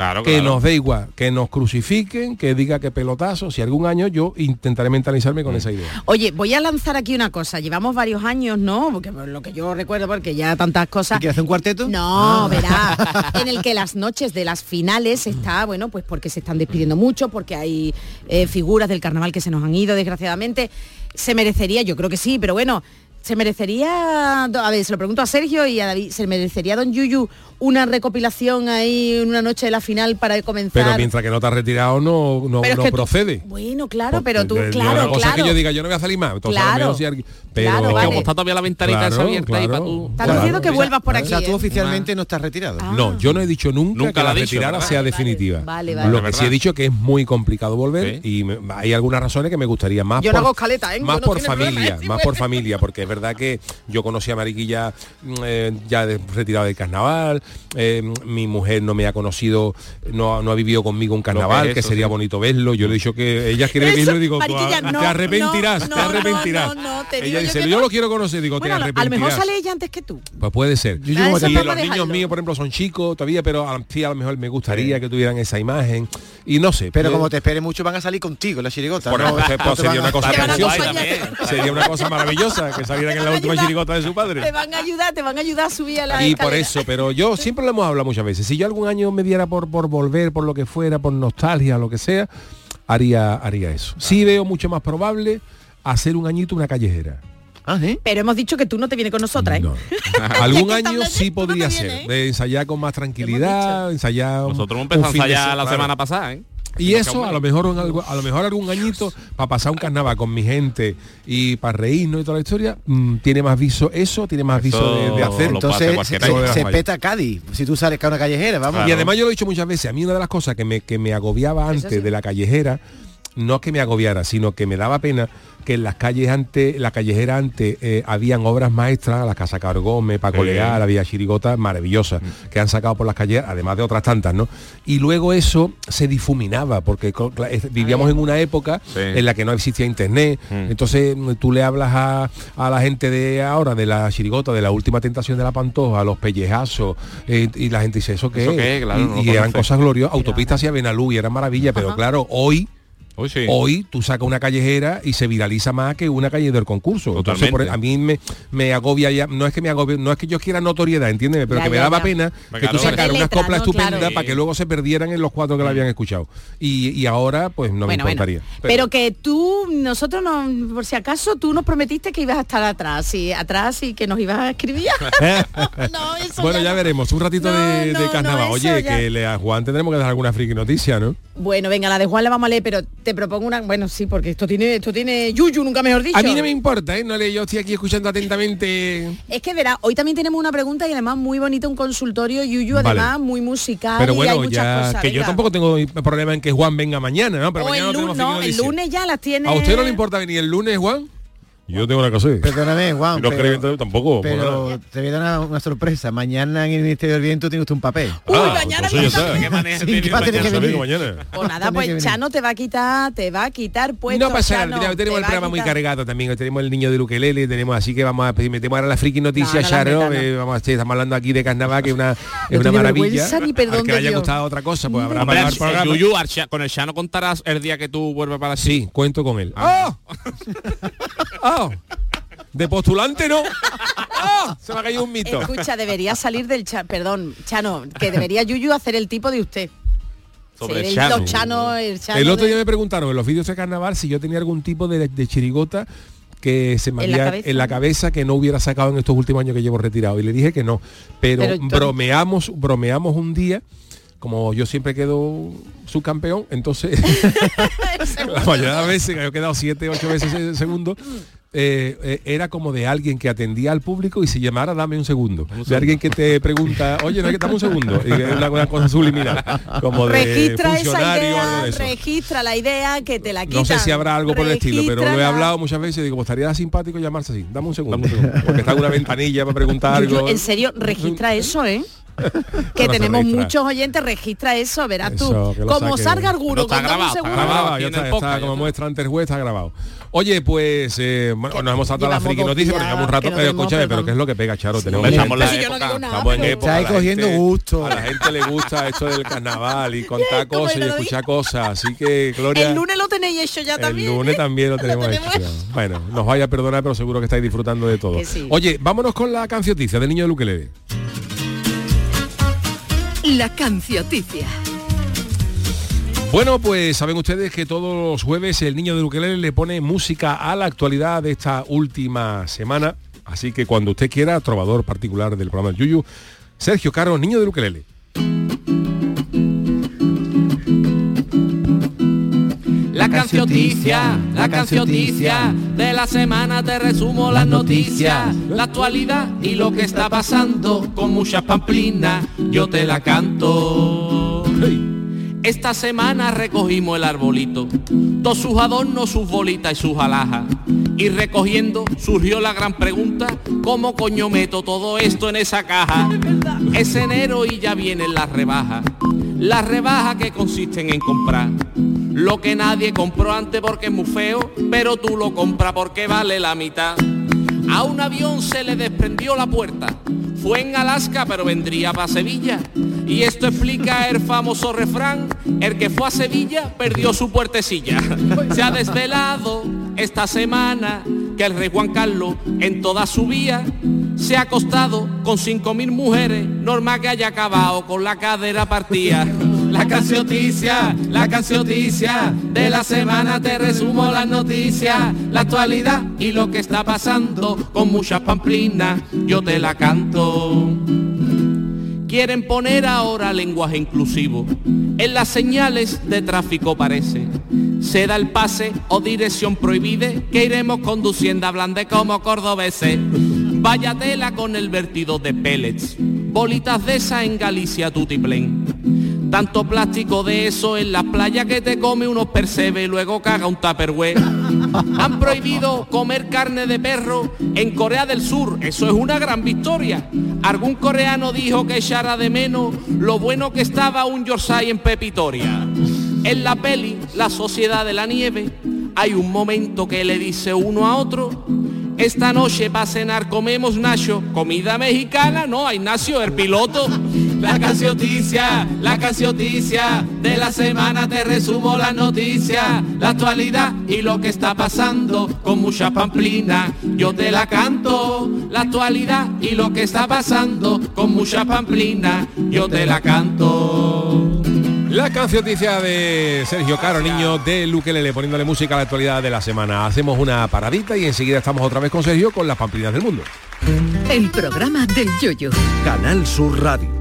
[SPEAKER 9] Claro,
[SPEAKER 4] que
[SPEAKER 9] claro.
[SPEAKER 4] nos dé igual, que nos crucifiquen, que diga que pelotazo, si algún año yo intentaré mentalizarme
[SPEAKER 9] Mm.
[SPEAKER 4] con esa idea.
[SPEAKER 11] Oye, voy a lanzar aquí una cosa. Llevamos varios años, ¿no? Porque por lo que yo recuerdo, porque ya tantas cosas.
[SPEAKER 10] ¿Quieres hacer un cuarteto?
[SPEAKER 11] No, verá. En el que las noches de las finales está, bueno, pues porque se están despidiendo mucho, porque hay eh, figuras del carnaval que se nos han ido, desgraciadamente. Se merecería, yo creo que sí, pero bueno, se merecería, a ver, se lo pregunto a Sergio y a David, ¿se merecería Don Yuyu una recopilación ahí en una noche de la final para comenzar?
[SPEAKER 4] Pero mientras que no te has retirado no, no,
[SPEAKER 11] Pero
[SPEAKER 4] no
[SPEAKER 11] tú-
[SPEAKER 4] procede.
[SPEAKER 11] Bueno, claro, pero tú, claro,
[SPEAKER 4] una cosa
[SPEAKER 11] claro.
[SPEAKER 4] es que yo diga yo no voy a salir más entonces
[SPEAKER 11] Claro.
[SPEAKER 4] si Pero
[SPEAKER 11] Claro, vale.
[SPEAKER 9] como está todavía la ventanita
[SPEAKER 4] Claro,
[SPEAKER 9] esa abierta
[SPEAKER 4] claro.
[SPEAKER 9] para tú.
[SPEAKER 11] Están diciendo que vuelvas por
[SPEAKER 10] O
[SPEAKER 11] aquí.
[SPEAKER 10] sea, tú
[SPEAKER 11] ¿eh?
[SPEAKER 10] oficialmente no estás retirado.
[SPEAKER 4] No, yo no he dicho nunca,
[SPEAKER 9] Nunca
[SPEAKER 4] que
[SPEAKER 9] lo
[SPEAKER 4] la
[SPEAKER 9] dicho,
[SPEAKER 4] retirada
[SPEAKER 9] ¿verdad?
[SPEAKER 4] sea
[SPEAKER 9] Vale,
[SPEAKER 4] definitiva.
[SPEAKER 11] vale, vale.
[SPEAKER 4] Lo que sí he dicho que es muy complicado volver y me- hay algunas razones que me gustaría más
[SPEAKER 11] Yo
[SPEAKER 4] por,
[SPEAKER 11] no hago escaleta, ¿eh?
[SPEAKER 4] más
[SPEAKER 11] no
[SPEAKER 4] por
[SPEAKER 11] problema,
[SPEAKER 4] familia,
[SPEAKER 11] ¿eh?
[SPEAKER 4] Más por familia, porque es verdad que yo conocí a Mariquilla mm, eh, ya de- retirado del carnaval, eh, mi mujer no me ha conocido, no, no ha vivido conmigo un carnaval, que
[SPEAKER 9] eso,
[SPEAKER 4] sería
[SPEAKER 9] sí.
[SPEAKER 4] bonito verlo. Yo le he dicho que ella quiere vivirlo y digo, tú
[SPEAKER 11] Mariquilla,
[SPEAKER 4] a-
[SPEAKER 11] no,
[SPEAKER 4] te arrepentirás, te arrepentirás.
[SPEAKER 11] Te
[SPEAKER 4] ella
[SPEAKER 11] yo
[SPEAKER 4] dice, lo quiero conocer, digo,
[SPEAKER 11] Bueno, a
[SPEAKER 4] te
[SPEAKER 11] lo, a lo mejor sale ella antes que tú.
[SPEAKER 4] Pues puede ser.
[SPEAKER 10] Yo
[SPEAKER 11] Ah,
[SPEAKER 4] Y
[SPEAKER 10] te-
[SPEAKER 11] forma
[SPEAKER 4] los niños míos, por ejemplo, son chicos todavía, pero a, sí, a lo mejor me gustaría que tuvieran esa imagen. Y no sé.
[SPEAKER 10] Pero
[SPEAKER 4] yo-
[SPEAKER 10] como te espere mucho van a salir contigo la chirigota.
[SPEAKER 4] por
[SPEAKER 10] ¿no?
[SPEAKER 4] eso, pues,
[SPEAKER 10] te
[SPEAKER 4] sería una cosa
[SPEAKER 11] Te
[SPEAKER 4] preciosa. Sería una cosa maravillosa que salieran en la
[SPEAKER 11] Te
[SPEAKER 4] última chirigota de su
[SPEAKER 11] Te
[SPEAKER 4] padre.
[SPEAKER 11] van a ayudar, te van a ayudar a subir a la
[SPEAKER 4] Y por eso, pero yo siempre lo hemos hablado muchas veces. Si yo algún año me diera por, por volver, por lo que fuera, por nostalgia, lo que sea, haría, haría eso. Sí veo mucho más probable hacer un añito una callejera.
[SPEAKER 10] Ah, ¿sí?
[SPEAKER 11] Pero hemos dicho que tú no te vienes con nosotras, ¿eh?
[SPEAKER 4] No. Algún año sí
[SPEAKER 11] no
[SPEAKER 4] podría ser,
[SPEAKER 11] ¿eh?
[SPEAKER 4] de ensayar con más tranquilidad, ensayar
[SPEAKER 9] Nosotros empezado a ensayar
[SPEAKER 4] se-
[SPEAKER 9] la
[SPEAKER 4] claro.
[SPEAKER 9] semana pasada, ¿eh?
[SPEAKER 4] Y eso, a lo mejor un algo- a lo mejor algún añito para pasar un carnaval con mi gente y para reírnos y toda la historia, mm, tiene más viso eso, tiene más viso de, de hacer.
[SPEAKER 10] Entonces se, se
[SPEAKER 4] las
[SPEAKER 10] peta Cádiz. Si tú sales a una callejera, vamos.
[SPEAKER 9] Claro.
[SPEAKER 4] Y además yo lo he dicho muchas veces, a mí una de las cosas que me, que me agobiaba antes de la callejera, no es que me agobiara, sino que me daba pena que en las calles antes, la callejera antes, eh, habían obras maestras, la Casa Cargómez, Paco. Leal, había chirigotas maravillosas que han sacado por las calles, además de otras tantas, ¿no? Y luego eso se difuminaba, porque vivíamos en una época
[SPEAKER 9] Sí.
[SPEAKER 4] en la que no existía internet,
[SPEAKER 9] Mm.
[SPEAKER 4] entonces mm, tú le hablas a, a la gente de ahora, de la chirigota, de la última tentación de la pantoja, los pellejazos, eh, y la gente dice, ¿eso qué
[SPEAKER 9] ¿Eso
[SPEAKER 4] es?".
[SPEAKER 9] qué? Claro,
[SPEAKER 4] y,
[SPEAKER 9] no lo
[SPEAKER 4] y eran cosas gloriosas, autopistas hacia Benalú y eran maravilla, pero claro, hoy
[SPEAKER 9] Hoy sí.
[SPEAKER 4] Hoy tú sacas una callejera y se viraliza más que una calle del concurso. Entonces, por- a mí me, me agobia ya, no es que me agobie, no es que yo quiera notoriedad, entiéndeme, pero
[SPEAKER 11] Ya,
[SPEAKER 4] que me
[SPEAKER 11] ya,
[SPEAKER 4] daba
[SPEAKER 11] ya.
[SPEAKER 4] pena
[SPEAKER 9] Venga,
[SPEAKER 4] que tú sacaras unas coplas
[SPEAKER 11] ¿no?
[SPEAKER 4] estupendas
[SPEAKER 11] Claro.
[SPEAKER 4] para que luego se perdieran en los cuatro que la habían escuchado. Y, y ahora, pues no
[SPEAKER 11] bueno,
[SPEAKER 4] me importaría.
[SPEAKER 11] bueno. Pero, que tú, nosotros no, por si acaso, tú nos prometiste que ibas a estar atrás y atrás y que nos ibas a escribir. no, eso
[SPEAKER 4] bueno, ya,
[SPEAKER 11] no.
[SPEAKER 4] veremos, un ratito
[SPEAKER 11] No,
[SPEAKER 4] de,
[SPEAKER 11] no,
[SPEAKER 4] de
[SPEAKER 11] no,
[SPEAKER 4] carnaval. Oye,
[SPEAKER 11] ya.
[SPEAKER 4] que le, a Juan tendremos que dar alguna friki noticia, ¿no?
[SPEAKER 11] Bueno, venga, la de Juan la vamos a leer, pero te propongo una, bueno, sí, porque esto tiene, esto tiene yuyu, nunca mejor dicho.
[SPEAKER 4] A mí no me importa, ¿eh? No le, yo estoy aquí escuchando atentamente.
[SPEAKER 11] Es que verá, hoy también tenemos una pregunta y además muy bonito, un consultorio yuyu,
[SPEAKER 4] Vale.
[SPEAKER 11] además muy musical
[SPEAKER 4] Pero
[SPEAKER 11] y hay
[SPEAKER 4] bueno,
[SPEAKER 11] muchas
[SPEAKER 4] ya
[SPEAKER 11] cosas.
[SPEAKER 4] que yo tampoco tengo problema en que Juan venga mañana, ¿no? Pero
[SPEAKER 11] o
[SPEAKER 4] mañana
[SPEAKER 11] el
[SPEAKER 4] no
[SPEAKER 11] no, el lunes ya las tiene.
[SPEAKER 4] ¿A usted no le importa venir el lunes, Juan? Yo tengo una cosa.
[SPEAKER 10] Perdóname, Juan.
[SPEAKER 4] Si no
[SPEAKER 10] pero-
[SPEAKER 4] entonces tampoco.
[SPEAKER 10] Pero
[SPEAKER 4] pues
[SPEAKER 10] te voy a dar una, una sorpresa. Mañana en el Ministerio del Viento tiene usted un papel.
[SPEAKER 11] Uy,
[SPEAKER 4] Ah,
[SPEAKER 11] mañana
[SPEAKER 4] pues eso ya está.
[SPEAKER 10] va a tener que venir.
[SPEAKER 4] mañana.
[SPEAKER 11] Pues nada, pues. Chano te va a quitar, te va a quitar puesto.
[SPEAKER 4] no pasa
[SPEAKER 11] Chano,
[SPEAKER 4] nada, tenemos
[SPEAKER 11] te
[SPEAKER 4] el programa muy cargado también, tenemos el niño de Luquelele, tenemos así que vamos a pues, metemos ahora la friki noticia,
[SPEAKER 11] No, no la
[SPEAKER 4] Charo, eh, vamos a estamos hablando aquí de carnaval, que es una, es
[SPEAKER 11] No
[SPEAKER 4] una maravilla.
[SPEAKER 11] ni perdón
[SPEAKER 4] Al que le haya gustado otra cosa, pues habrá
[SPEAKER 9] con el Chano contarás el día que tú vuelvas para.
[SPEAKER 4] Sí, cuento con él. De postulante no. ¡Oh! Se me ha caído un mito.
[SPEAKER 11] Escucha, debería salir del cha perdón, Chano, que debería Yuyu hacer el tipo de usted.
[SPEAKER 9] Sobre el
[SPEAKER 11] el,
[SPEAKER 9] Chano.
[SPEAKER 11] los Chano, el Chano
[SPEAKER 4] El otro
[SPEAKER 11] de-
[SPEAKER 4] día me preguntaron en los vídeos de carnaval si yo tenía algún tipo de, de chirigota que se me
[SPEAKER 11] ¿En la
[SPEAKER 4] había
[SPEAKER 11] cabeza?
[SPEAKER 4] en la cabeza que no hubiera sacado en estos últimos años que llevo retirado y le dije que no pero,
[SPEAKER 11] Pero entonces-
[SPEAKER 4] bromeamos bromeamos un día como yo siempre quedo subcampeón entonces la mayoría de las veces que yo he quedado siete ocho veces en segundo eh, eh, era como de alguien que atendía al público y se llamara dame un segundo de alguien que te pregunta oye no que dame un segundo y que es una, una cosa subliminal como de
[SPEAKER 11] registra esa idea,
[SPEAKER 4] de eso
[SPEAKER 11] registra la idea que te la quitan.
[SPEAKER 4] no sé si habrá algo por el estilo, pero lo he hablado muchas veces y digo, pues estaría simpático llamarse así. Dame un segundo. Porque está en una ventanilla para preguntar algo.
[SPEAKER 11] en serio, registra eso, ¿eh? que
[SPEAKER 4] No
[SPEAKER 11] tenemos
[SPEAKER 4] registra.
[SPEAKER 11] muchos oyentes, registra eso, verás
[SPEAKER 4] Eso,
[SPEAKER 11] tú. Como
[SPEAKER 4] saquen.
[SPEAKER 11] salga alguno,
[SPEAKER 9] No está grabado,
[SPEAKER 4] grabado, ya
[SPEAKER 9] el
[SPEAKER 4] como muestra ante el juez, está grabado. Oye, pues, eh, bueno, nos hemos saltado la friki noticia, pero llevamos un rato,
[SPEAKER 11] que no
[SPEAKER 4] pero
[SPEAKER 11] tenemos
[SPEAKER 4] escúchame, pero. ¿qué es lo que pega, Charo? Tenemos
[SPEAKER 9] estamos en la
[SPEAKER 11] no nada,
[SPEAKER 4] Estamos en época.
[SPEAKER 10] Estáis cogiendo
[SPEAKER 4] gente-
[SPEAKER 10] gusto.
[SPEAKER 4] A la gente le gusta esto del carnaval y contar
[SPEAKER 11] ¿Cómo
[SPEAKER 4] cosas y escuchar cosas. Así que, Gloria...
[SPEAKER 11] El lunes lo tenéis hecho ya
[SPEAKER 4] El
[SPEAKER 11] también.
[SPEAKER 4] lunes
[SPEAKER 11] ¿eh?
[SPEAKER 4] también lo tenemos hecho. Bueno, nos vaya a perdonar, pero seguro que estáis disfrutando de todo. Oye, vámonos con la cancioticia del niño de Luquelele.
[SPEAKER 7] La cancioticia.
[SPEAKER 4] Bueno, pues saben ustedes que todos los jueves el niño de Luquelele le pone música a la actualidad de esta última semana. Así que cuando usted quiera, trovador particular del programa del Yuyu, Sergio Caro, niño de Luquelele.
[SPEAKER 9] Cancioticia, la cancioticia, de la semana te resumo las noticias, la actualidad y lo que está pasando, con muchas pamplinas yo te la canto. Esta semana recogimos el arbolito, todos sus adornos, sus bolitas y sus alhajas. Y recogiendo surgió la gran pregunta, ¿cómo coño meto todo esto en esa caja? Es enero y ya vienen las rebajas. Las rebajas que consisten en comprar lo que nadie compró antes porque es muy feo, pero tú lo compras porque vale la mitad. A un avión se le desprendió la puerta. Fue en Alaska, pero vendría para Sevilla. Y esto explica el famoso refrán, el que fue a Sevilla perdió su puertecilla. Se ha desvelado esta semana que el rey Juan Carlos en toda su vía se ha acostado con cinco mil mujeres, norma que haya acabado con la cadera partida. La cancioticia, la cancioticia, de la semana te resumo las noticias, la actualidad y lo que está pasando, con muchas pamplinas yo te la canto. Quieren poner ahora lenguaje inclusivo, en las señales de tráfico parece. Se da el pase o dirección prohibida que iremos conduciendo hablando como cordobeses. Vaya tela con el vertido de pellets, bolitas de esa en Galicia tutiplén. Tanto plástico de eso en la playa que te come unos percebes y luego caga un tupperware. Han prohibido comer carne de perro en Corea del Sur. Eso es una gran victoria. Algún coreano dijo que echara de menos lo bueno que estaba un Yorkshire en Pepitoria. En la peli La Sociedad de la Nieve hay un momento que le dice uno a otro esta noche para cenar comemos Nacho, comida mexicana, no, Ignacio, el piloto. La cancioticia, la cancioticia, de la semana te resumo la noticia, la actualidad y lo que está pasando con mucha pamplina. Yo te la canto, la actualidad y lo que está pasando con mucha pamplina. Yo te la canto.
[SPEAKER 4] La cancioticia de Sergio Caro, niño de Luquelele, poniéndole música a la actualidad de la semana. Hacemos una paradita y enseguida estamos otra vez con Sergio con las pamplinas del mundo.
[SPEAKER 12] El programa del Yoyo.
[SPEAKER 6] Canal Sur Radio.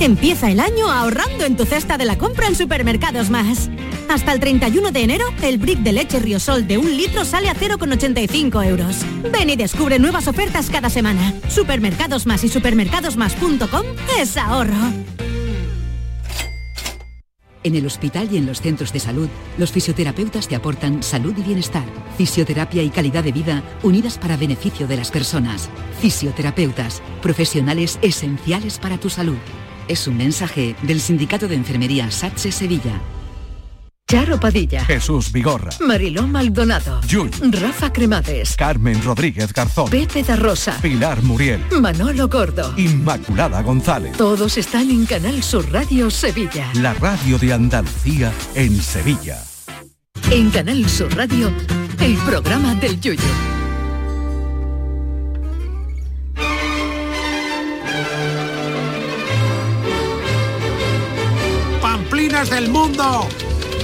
[SPEAKER 13] Empieza el año ahorrando en tu cesta de la compra en Supermercados Más. Hasta el 31 de enero, el brick de leche Riosol de un litro sale a 0,85 euros. Ven y descubre nuevas ofertas cada semana. Supermercados Más y supermercadosmás.com es ahorro.
[SPEAKER 7] En el hospital y en los centros de salud, los fisioterapeutas te aportan salud y bienestar, fisioterapia y calidad de vida unidas para beneficio de las personas. Fisioterapeutas, profesionales esenciales para tu salud. Es un mensaje del Sindicato de Enfermería SATSE Sevilla.
[SPEAKER 12] Charo Padilla.
[SPEAKER 6] Jesús Vigorra.
[SPEAKER 12] Mariló Maldonado.
[SPEAKER 6] Yuyu.
[SPEAKER 12] Rafa Cremades.
[SPEAKER 6] Carmen Rodríguez Garzón.
[SPEAKER 12] Pepe da Rosa.
[SPEAKER 6] Pilar Muriel.
[SPEAKER 12] Manolo Gordo.
[SPEAKER 6] Inmaculada González.
[SPEAKER 12] Todos están en Canal Sur Radio Sevilla.
[SPEAKER 6] La radio de Andalucía en Sevilla.
[SPEAKER 12] En Canal Sur Radio, el programa del Yoyo.
[SPEAKER 14] ¡Pamplinas del mundo!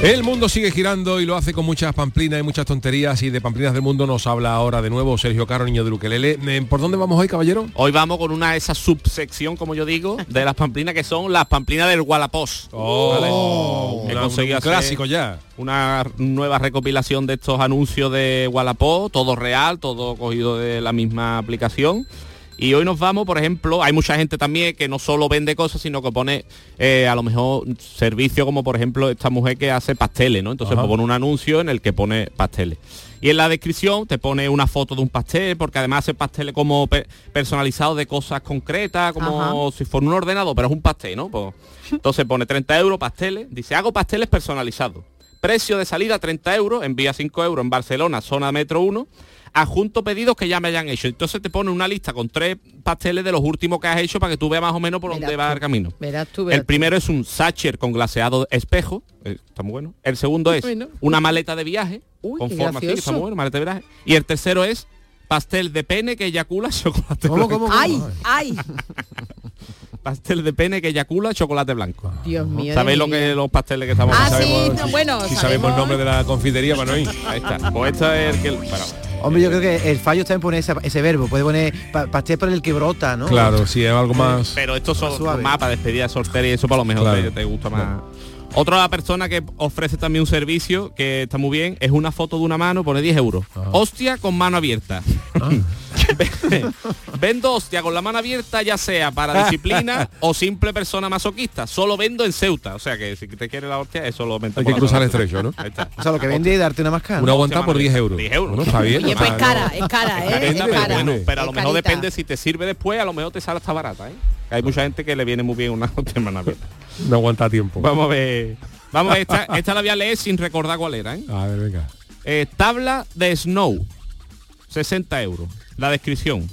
[SPEAKER 4] El mundo sigue girando y lo hace con muchas pamplinas y muchas tonterías y de pamplinas del mundo nos habla ahora de nuevo Sergio Caro, niño de Luquelele. Eh, ¿Por dónde vamos hoy, caballero?
[SPEAKER 11] Hoy vamos con una esa subsección, como yo digo, de las pamplinas que son las pamplinas del Wallapos.
[SPEAKER 4] Oh,
[SPEAKER 11] He
[SPEAKER 4] una-
[SPEAKER 11] conseguido
[SPEAKER 4] un
[SPEAKER 11] hacer
[SPEAKER 4] clásico ya.
[SPEAKER 11] Una nueva recopilación de estos anuncios de Wallapop, todo real, todo cogido de la misma aplicación. Y hoy nos vamos, por ejemplo, hay mucha gente también que no solo vende cosas, sino que pone eh, a lo mejor servicio como por ejemplo esta mujer que hace pasteles, ¿no? Entonces
[SPEAKER 4] Ajá.
[SPEAKER 11] pues, pone un anuncio en el que pone pasteles. Y en la descripción te pone una foto de un pastel, porque además hace pasteles como pe- personalizados de cosas concretas, como si fuera un ordenador, pero es un pastel, ¿no? Pues, entonces pone 30 euros pasteles, dice, hago pasteles personalizados. Precio de salida 30 euros, envía 5 euros en Barcelona, zona metro 1.
[SPEAKER 9] Adjunto pedidos que ya me hayan hecho. Entonces te pone una lista con tres pasteles de los últimos que has hecho para que tú veas más o menos por dónde va el camino.
[SPEAKER 11] Verás tú, verás
[SPEAKER 9] El primero es un Sacher con glaseado espejo, eh, está muy bueno. El segundo es
[SPEAKER 11] Bueno.
[SPEAKER 9] una maleta de viaje, con forma así, está muy bueno, maleta de viaje. Y el tercero es pastel de pene que eyacula chocolate blanco.
[SPEAKER 11] ¡Ay! ¡Ay!
[SPEAKER 9] Pastel de pene que eyacula chocolate blanco.
[SPEAKER 11] Dios mío.
[SPEAKER 9] ¿Sabéis lo que los pasteles que estamos
[SPEAKER 11] Ah, sí, no, bueno,
[SPEAKER 4] Si sabemos el nombre de la confitería ir.
[SPEAKER 9] Ahí está. Pues este es el que... bueno,
[SPEAKER 10] Hombre, yo creo que el fallo está en poner ese, ese verbo. Puede poner pa- pastel por el que brota, ¿no?
[SPEAKER 4] Claro, si es algo más...
[SPEAKER 9] Pero estos son
[SPEAKER 10] suave.
[SPEAKER 9] más para despedida de soltera y eso para lo mejor
[SPEAKER 4] Claro.
[SPEAKER 9] te, te gusta más. Otra persona que ofrece también un servicio que está muy bien es una foto de una mano, pone 10 euros. Hostia con mano abierta. vendo hostia con la mano abierta ya sea para disciplina o simple persona masoquista. Solo vendo en Ceuta. O sea que si te quiere la hostia, eso lo vende
[SPEAKER 4] Hay que cruzar el estrecho, ¿no?
[SPEAKER 9] Ahí está.
[SPEAKER 10] O sea, lo que vende es darte una mascada.
[SPEAKER 4] Una aguantada por 10 euros.
[SPEAKER 9] 10 euros.
[SPEAKER 4] Bueno, está bien.
[SPEAKER 11] Oye, pues
[SPEAKER 4] Ah,
[SPEAKER 11] cara, es cara, ¿eh?
[SPEAKER 9] Careta,
[SPEAKER 11] Es
[SPEAKER 9] pero
[SPEAKER 11] cara.
[SPEAKER 9] bueno, pero a lo
[SPEAKER 11] Es
[SPEAKER 9] mejor
[SPEAKER 11] carita.
[SPEAKER 9] depende si te sirve después, a lo mejor te sale hasta barata, ¿eh? Hay mucha gente que le viene muy bien una hostia en mano abierta.
[SPEAKER 4] No aguanta tiempo.
[SPEAKER 9] Vamos a ver. Vamos a ver, esta, esta la voy a leer sin recordar cuál era, ¿eh?
[SPEAKER 4] A ver, venga.
[SPEAKER 9] Eh, tabla de Snow, 60 euros. La descripción.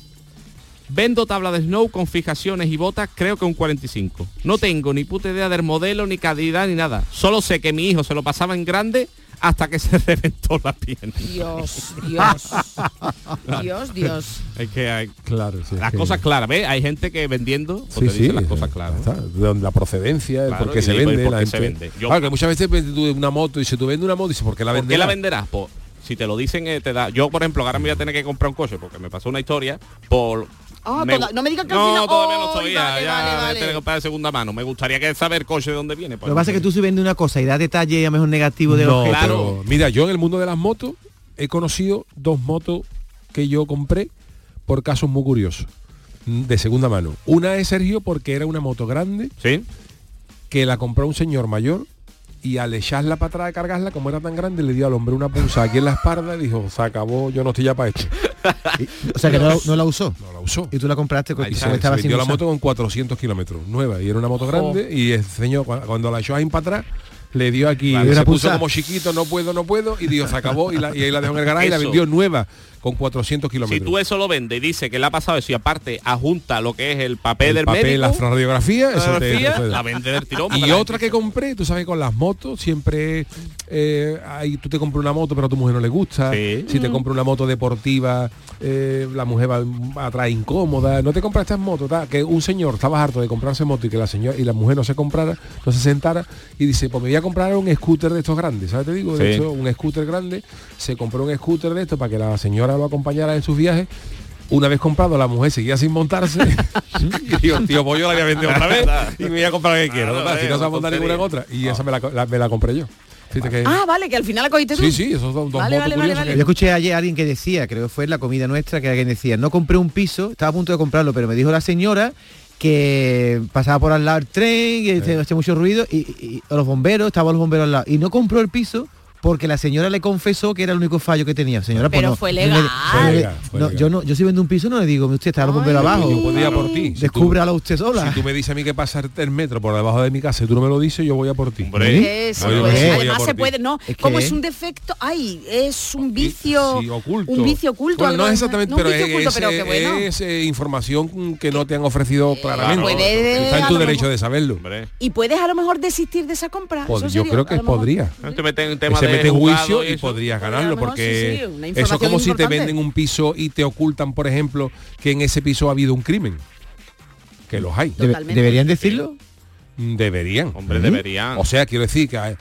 [SPEAKER 9] Vendo tabla de Snow con fijaciones y botas, creo que un 45. No tengo ni puta idea del modelo, ni calidad, ni nada. Solo sé que mi hijo se lo pasaba en grande hasta que se reventó la pierna.
[SPEAKER 11] Dios, Dios. Dios, Dios.
[SPEAKER 9] Es que hay
[SPEAKER 4] Claro, sí.
[SPEAKER 9] las
[SPEAKER 4] que-
[SPEAKER 9] cosas claras, ¿ves? Hay gente que vendiendo pues
[SPEAKER 4] Sí,
[SPEAKER 9] te dice
[SPEAKER 4] sí,
[SPEAKER 9] las
[SPEAKER 4] sí,
[SPEAKER 9] cosas claras.
[SPEAKER 4] está. La procedencia,
[SPEAKER 9] Claro,
[SPEAKER 4] por qué se
[SPEAKER 9] por-
[SPEAKER 4] vende.
[SPEAKER 9] por
[SPEAKER 4] la
[SPEAKER 9] se
[SPEAKER 4] gente-
[SPEAKER 9] vende. Yo-
[SPEAKER 4] Claro, que muchas veces vendes tú una moto y si tú vendes una moto, dices, ¿por qué la
[SPEAKER 9] ¿Por
[SPEAKER 4] vendes?
[SPEAKER 9] qué la venderás? Pues, si te lo dicen, eh, te da. Yo, por ejemplo, ahora me voy a tener que comprar un coche porque me pasó una historia por.
[SPEAKER 11] Ah,
[SPEAKER 9] me-
[SPEAKER 11] toda- no me digas que al
[SPEAKER 9] no,
[SPEAKER 11] final-
[SPEAKER 9] todavía no
[SPEAKER 11] ¡Ay,
[SPEAKER 9] estoy.
[SPEAKER 11] vale,
[SPEAKER 9] ya
[SPEAKER 11] vale, vale!
[SPEAKER 9] tener que comprar de segunda mano. Me gustaría que saber coche de dónde viene. pues,
[SPEAKER 10] Lo que pasa es que tú si vendes una cosa y das detalle a lo mejor negativo de
[SPEAKER 4] No,
[SPEAKER 10] objeto.
[SPEAKER 4] pero, mira, yo en el mundo de las motos he conocido dos motos que yo compré por casos muy curiosos, de segunda mano. Una es Sergio porque era una moto grande
[SPEAKER 9] Sí.
[SPEAKER 4] que la compró un señor mayor y al echarla para atrás de cargarla, como era tan grande, le dio al hombre una punza aquí en la espalda y dijo, se acabó, yo no estoy ya para esto.
[SPEAKER 10] O sea que no, no la usó.
[SPEAKER 4] No la usó.
[SPEAKER 10] Y tú la compraste con
[SPEAKER 4] se, se
[SPEAKER 10] sin
[SPEAKER 4] la
[SPEAKER 10] usar.
[SPEAKER 4] moto con 400 kilómetros, nueva, y era una moto grande, y el señor, cua- cuando la echó ahí para atrás, le dio aquí, se puso como chiquito, no puedo, no puedo, y Dios se acabó, y, la- y ahí la dejó en el garaje y la vendió nueva, con 400
[SPEAKER 9] Si
[SPEAKER 4] kilómetros.
[SPEAKER 9] tú eso lo vendes y dice que le ha pasado eso y aparte adjunta lo que es el papel
[SPEAKER 4] el
[SPEAKER 9] del
[SPEAKER 4] papel,
[SPEAKER 9] médico,
[SPEAKER 4] la radiografía, eso te-
[SPEAKER 9] radiografía,
[SPEAKER 4] te-
[SPEAKER 9] la vende del tirón.
[SPEAKER 4] Y otra que compré, tú sabes, con las motos, siempre eh, ahí tú te compras una moto, pero a tu mujer no le gusta.
[SPEAKER 9] Sí.
[SPEAKER 4] Si te compras una moto deportiva, eh, la mujer va atrás incómoda. No te compras estas motos, tal, que un señor estaba harto de comprarse moto y que la señora y la mujer no se comprara, no se sentara y dice, pues me voy a comprar un scooter de estos grandes, ¿sabes? Te digo, de
[SPEAKER 9] Sí.
[SPEAKER 4] hecho, un scooter grande, se compró un scooter de estos para que la señora lo acompañara en sus viajes. Una vez comprado, la mujer seguía sin montarse. y digo, tío, pues yo la voy a vender otra vez y me voy a comprar la que quiero. Total, si
[SPEAKER 9] eh,
[SPEAKER 4] no se va a montar ninguna en otra. Y esa me la, la- me la compré yo. Que-
[SPEAKER 11] Ah, vale, que al final la cogiste tú.
[SPEAKER 4] sí, sí, esos son dos
[SPEAKER 11] Vale,
[SPEAKER 4] motos
[SPEAKER 11] vale, vale,
[SPEAKER 4] que-
[SPEAKER 10] Yo escuché ayer a alguien que decía, creo que fue en la comida nuestra, que alguien decía, no compré un piso, estaba a punto de comprarlo, pero me dijo la señora que pasaba por al lado el tren, y hacía hacía mucho ruido, y, y- y los bomberos, estaban los bomberos al lado, y no compró el piso porque la señora le confesó que era el único fallo que tenía. Señora, pues
[SPEAKER 11] Pero
[SPEAKER 10] no,
[SPEAKER 11] fue legal.
[SPEAKER 10] no le-
[SPEAKER 4] Fue legal, fue
[SPEAKER 10] no,
[SPEAKER 4] legal.
[SPEAKER 10] yo no, yo si vendo un piso no le digo, usted está los bomberos abajo.
[SPEAKER 4] Yo podía por ti. Si tú-
[SPEAKER 10] Descúbralo usted sola.
[SPEAKER 4] Si tú me dices a mí que pasa el metro por debajo de mi casa y tú no me lo dices, yo voy a por ti.
[SPEAKER 9] Hombre.
[SPEAKER 11] Pues,
[SPEAKER 4] a
[SPEAKER 11] además se puede, no,
[SPEAKER 10] Es que-
[SPEAKER 11] como es un defecto, ay, es un vicio,
[SPEAKER 4] Sí, oculto.
[SPEAKER 11] un vicio oculto.
[SPEAKER 4] Bueno,
[SPEAKER 11] algo
[SPEAKER 4] no es exactamente,
[SPEAKER 11] no un
[SPEAKER 4] pero
[SPEAKER 11] vicio
[SPEAKER 4] es,
[SPEAKER 11] oculto,
[SPEAKER 4] es,
[SPEAKER 11] pero que bueno.
[SPEAKER 4] es, eh, información que no te han ofrecido claramente.
[SPEAKER 11] puede,
[SPEAKER 4] Está en tu derecho
[SPEAKER 11] mejor-
[SPEAKER 4] de saberlo.
[SPEAKER 9] Hombre.
[SPEAKER 11] Y puedes a lo mejor desistir de esa compra.
[SPEAKER 4] Yo creo que podría.
[SPEAKER 9] No te meten tema de
[SPEAKER 4] mete en
[SPEAKER 9] juzgado
[SPEAKER 4] juicio y podrías
[SPEAKER 11] Podría, a
[SPEAKER 4] ganarlo porque
[SPEAKER 11] sí, sí, una
[SPEAKER 4] eso es como si te venden un piso y te ocultan por ejemplo que en ese piso ha habido un crimen que los hay
[SPEAKER 11] Totalmente.
[SPEAKER 10] ¿Deberían decirlo?
[SPEAKER 4] deberían
[SPEAKER 9] Hombre,
[SPEAKER 4] ¿Mm?
[SPEAKER 9] deberían.
[SPEAKER 4] o sea quiero decir que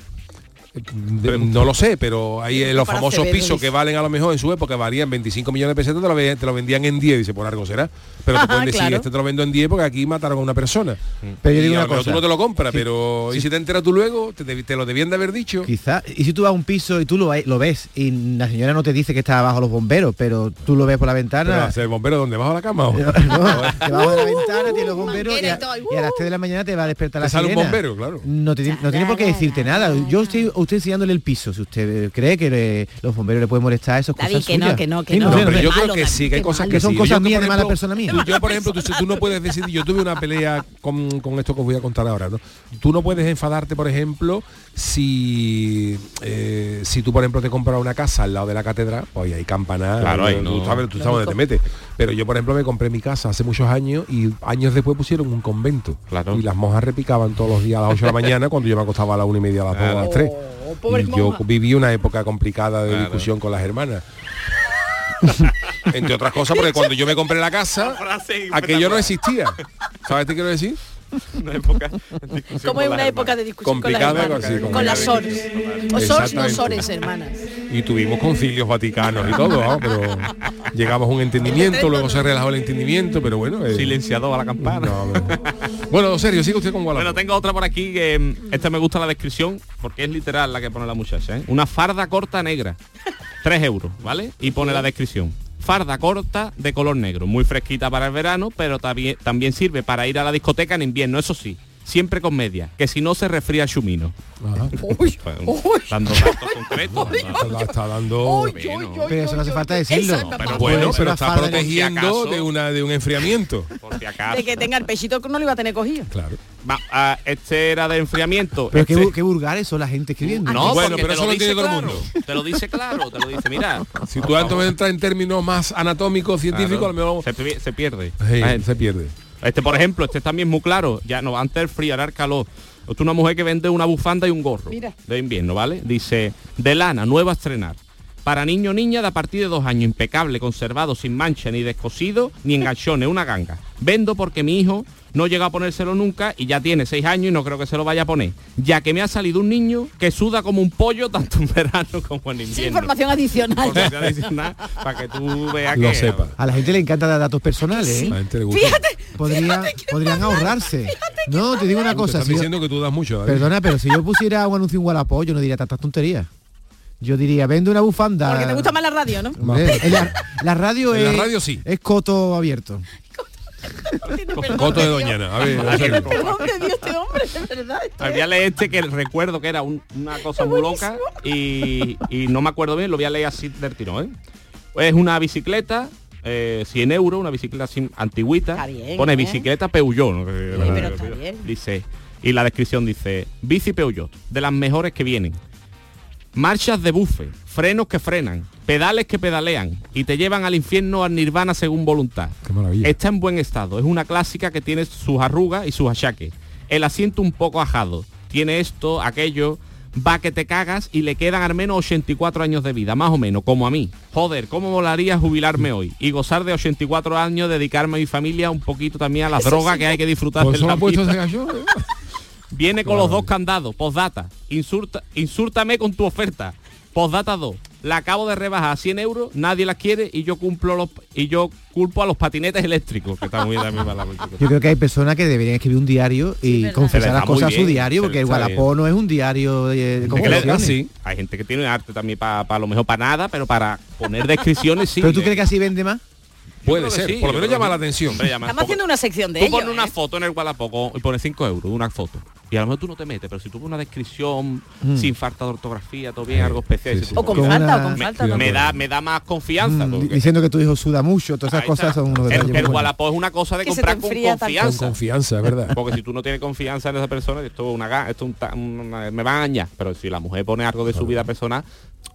[SPEAKER 4] no lo sé, pero hay eh, los famosos pisos que valen a lo mejor en su época varían 25 millones de pesetas, te lo, te lo vendían en 10, dice, por algo será. Pero te
[SPEAKER 11] Ajá,
[SPEAKER 4] pueden decir,
[SPEAKER 11] claro.
[SPEAKER 4] este te lo vendo en 10 porque aquí mataron a una persona.
[SPEAKER 10] Pero yo digo una cosa.
[SPEAKER 4] tú no te lo compras,
[SPEAKER 10] Sí.
[SPEAKER 4] pero y si te enteras tú luego, te, te- te lo debían de haber dicho.
[SPEAKER 10] Quizá. Y si tú vas a un piso y tú lo, lo ves y la señora no te dice que está abajo los bomberos, pero tú lo ves por la ventana.
[SPEAKER 4] el bombero donde bajo la cama. o?
[SPEAKER 10] No, debajo de la ventana tiene los bomberos y a,
[SPEAKER 11] y
[SPEAKER 10] a las 3 de la mañana te va a despertar
[SPEAKER 4] Te
[SPEAKER 10] la
[SPEAKER 4] sale un
[SPEAKER 10] sirena.
[SPEAKER 4] bombero, claro.
[SPEAKER 10] No, te, no tiene por qué decirte nada. Yo estoy usted enseñándole el piso, si usted eh, cree que le- los bomberos le pueden molestar esas
[SPEAKER 11] David,
[SPEAKER 10] cosas
[SPEAKER 11] que no, que no, que no.
[SPEAKER 4] pero yo creo que sí, que hay cosas que,
[SPEAKER 10] Que son
[SPEAKER 4] sí.
[SPEAKER 10] cosas
[SPEAKER 4] Yo,
[SPEAKER 10] mías de mala persona mía.
[SPEAKER 4] Yo, por ejemplo, tú, tú no puedes decidir, yo tuve una pelea con, con esto que os voy a contar ahora, ¿no? Tú no puedes enfadarte, por ejemplo, si eh, si tú, por ejemplo, te compras una casa al lado de la catedral, pues ahí hay campanas,
[SPEAKER 9] Claro, ahí
[SPEAKER 4] tú
[SPEAKER 9] no-
[SPEAKER 4] sabes, tú sabes dónde te metes. Pero yo, por ejemplo, me compré mi casa hace muchos años y años después pusieron un convento. Y las monjas repicaban todos los días a las 8 de la mañana cuando yo me acostaba a las 1 y media, a las 2, a las 3.
[SPEAKER 11] pobres
[SPEAKER 4] y yo viví una época complicada de
[SPEAKER 9] Claro.
[SPEAKER 4] discusión con las hermanas. Entre otras cosas, porque cuando yo me compré la casa, aquello no existía. ¿Sabes qué quiero decir?
[SPEAKER 9] Una época
[SPEAKER 11] Como en una época de discusión con las
[SPEAKER 4] Complicada,
[SPEAKER 11] hermanas.
[SPEAKER 4] sí,
[SPEAKER 11] con
[SPEAKER 4] complicada.
[SPEAKER 11] las sores. O sors, no sores, hermanas.
[SPEAKER 4] Y tuvimos concilios vaticanos y todo, ¿no? pero llegamos a un entendimiento, luego se relajó el entendimiento, pero bueno. eh,
[SPEAKER 9] Silenciado a la campana.
[SPEAKER 4] no, no. Bueno, serio, sigue usted con Wallapop.
[SPEAKER 9] Bueno, tengo otra por aquí que mm, esta me gusta la descripción porque es literal la que pone la muchacha. ¿eh? Una farda corta negra. 3 euros, ¿vale? Y pone la descripción. Farda corta de color negro, muy fresquita para el verano, pero también, también sirve para ir a la discoteca en invierno, eso sí, siempre con media, que si no se resfría el chumino. Pues, dando datos concretos.
[SPEAKER 4] Está dando.
[SPEAKER 10] Pero eso no hace falta decirlo.
[SPEAKER 4] Pero bueno, pero está protegiendo
[SPEAKER 9] acaso.
[SPEAKER 4] de una de un enfriamiento.
[SPEAKER 9] Por si acaso.
[SPEAKER 11] De que tenga el pechito que no lo iba a tener cogido.
[SPEAKER 4] Claro.
[SPEAKER 9] Va, ah, este era de enfriamiento.
[SPEAKER 10] Pero qué,
[SPEAKER 9] Este-
[SPEAKER 10] qué vulgares son la gente escribiendo.
[SPEAKER 9] No,
[SPEAKER 4] Bueno,
[SPEAKER 9] porque
[SPEAKER 4] pero
[SPEAKER 9] te
[SPEAKER 4] eso
[SPEAKER 9] lo
[SPEAKER 4] entiende todo el
[SPEAKER 9] claro.
[SPEAKER 4] mundo.
[SPEAKER 9] Te lo dice claro, te lo dice, mira.
[SPEAKER 4] Si tú antes entras en términos más anatómicos, científicos,
[SPEAKER 9] Claro,
[SPEAKER 4] a lo mejor
[SPEAKER 9] se, se pierde.
[SPEAKER 4] Sí, se pierde.
[SPEAKER 9] Este, por ejemplo, este también es muy claro. Ya no, antes el frío, ahora el calor. Esto es una mujer que vende una bufanda y un gorro
[SPEAKER 11] Mira.
[SPEAKER 9] de invierno, ¿vale? Dice, de lana, nueva a estrenar. Para niño o niña de a partir de dos años, impecable, conservado, sin mancha, ni descosido, ni enganchones, una ganga. Vendo porque mi hijo no llega a ponérselo nunca y ya tiene seis años y no creo que se lo vaya a poner. Ya que me ha salido un niño que suda como un pollo tanto en verano como en
[SPEAKER 11] Sí,
[SPEAKER 9] invierno.
[SPEAKER 11] información adicional.
[SPEAKER 9] Información adicional para que tú veas
[SPEAKER 4] Lo
[SPEAKER 9] que
[SPEAKER 4] sepa.
[SPEAKER 10] A la gente le encanta dar datos personales, ¿eh?
[SPEAKER 4] A la gente le gusta.
[SPEAKER 11] Fíjate,
[SPEAKER 10] Podría- podrían ahorrarse. No, te digo una
[SPEAKER 4] Te
[SPEAKER 10] cosa.
[SPEAKER 4] están
[SPEAKER 10] si yo-
[SPEAKER 4] diciendo que tú das mucho. David.
[SPEAKER 10] perdona, pero si yo pusiera un anuncio en Wallapop, yo no diría tantas tonterías. Yo diría, vende una bufanda.
[SPEAKER 11] porque te gusta más la radio, ¿no?
[SPEAKER 10] La, la radio
[SPEAKER 4] la radio sí.
[SPEAKER 10] es coto abierto.
[SPEAKER 4] Coto de Doñana. A ver, en serio.
[SPEAKER 11] Perdón de Dios, este hombre, de verdad. esto
[SPEAKER 9] Voy a leer este que recuerdo que era un- una cosa muy loca y, y no me acuerdo bien, lo voy a leer así del tirón. ¿eh? Es una bicicleta, eh, 100 euros, una bicicleta antigüita.
[SPEAKER 11] Está bien,
[SPEAKER 9] Pone
[SPEAKER 11] ¿eh?
[SPEAKER 9] bicicleta Peugeot. ¿no?
[SPEAKER 11] pero está bien.
[SPEAKER 9] Dice, y la descripción dice, bici Peugeot, de las mejores que vienen. Marchas de bufe, frenos que frenan, pedales que pedalean y te llevan al infierno al nirvana según voluntad.
[SPEAKER 4] Qué maravilla.
[SPEAKER 9] Está en buen estado, es una clásica que tiene sus arrugas y sus achaques. El asiento un poco ajado, tiene esto, aquello, va que te cagas y le quedan al menos 84 años de vida, más o menos, como a mí. Joder, cómo molaría jubilarme hoy y gozar de 84 años, dedicarme a mi familia, un poquito también a la droga que hay que disfrutar
[SPEAKER 4] Pues
[SPEAKER 9] de la vida. Viene con los dos candados, postdata, insulta, insúrtame con tu oferta. Postdata 2. La acabo de rebajar a 100 euros, nadie las quiere y yo cumplo los y yo culpo a los patinetes eléctricos, que está muy bien también para la
[SPEAKER 10] Yo creo que hay personas que deberían escribir un diario y confesar las cosas a su diario, porque el no es un diario de, de
[SPEAKER 9] sí. Hay gente que tiene arte también para lo mejor para nada, pero para poner descripciones sí.
[SPEAKER 10] ¿Pero tú crees que así vende más?
[SPEAKER 4] Puede ser,
[SPEAKER 9] sí,
[SPEAKER 4] por lo menos llama
[SPEAKER 9] que
[SPEAKER 4] la atención.
[SPEAKER 9] Hombre, llama-
[SPEAKER 11] Estamos haciendo una sección de
[SPEAKER 9] Tú
[SPEAKER 11] ello.
[SPEAKER 9] pones una
[SPEAKER 11] ¿eh?
[SPEAKER 9] foto en el Wallapop y pones 5 euros, una foto. Y a lo mejor tú no te metes, pero si tú pones una descripción
[SPEAKER 10] Mm.
[SPEAKER 9] sin falta de ortografía, todo bien, algo especial.
[SPEAKER 4] sí, sí.
[SPEAKER 11] O con
[SPEAKER 9] "Coño,
[SPEAKER 11] falta, o con
[SPEAKER 9] me,
[SPEAKER 11] falta.
[SPEAKER 9] me da, me da más confianza.
[SPEAKER 10] Mm,
[SPEAKER 9] porque-
[SPEAKER 10] diciendo que tu hijo suda mucho, todas esas
[SPEAKER 9] Ahí
[SPEAKER 10] cosas
[SPEAKER 9] está.
[SPEAKER 10] son unos
[SPEAKER 9] el,
[SPEAKER 10] detalles
[SPEAKER 9] el. Wallapop es una cosa de
[SPEAKER 11] Que
[SPEAKER 9] comprar con
[SPEAKER 4] Con
[SPEAKER 9] confianza.
[SPEAKER 4] confianza, verdad.
[SPEAKER 9] Porque si tú no tienes confianza en esa persona, esto es una esto es un ta- una- me van a engañar. Pero si la mujer pone algo de su vida personal,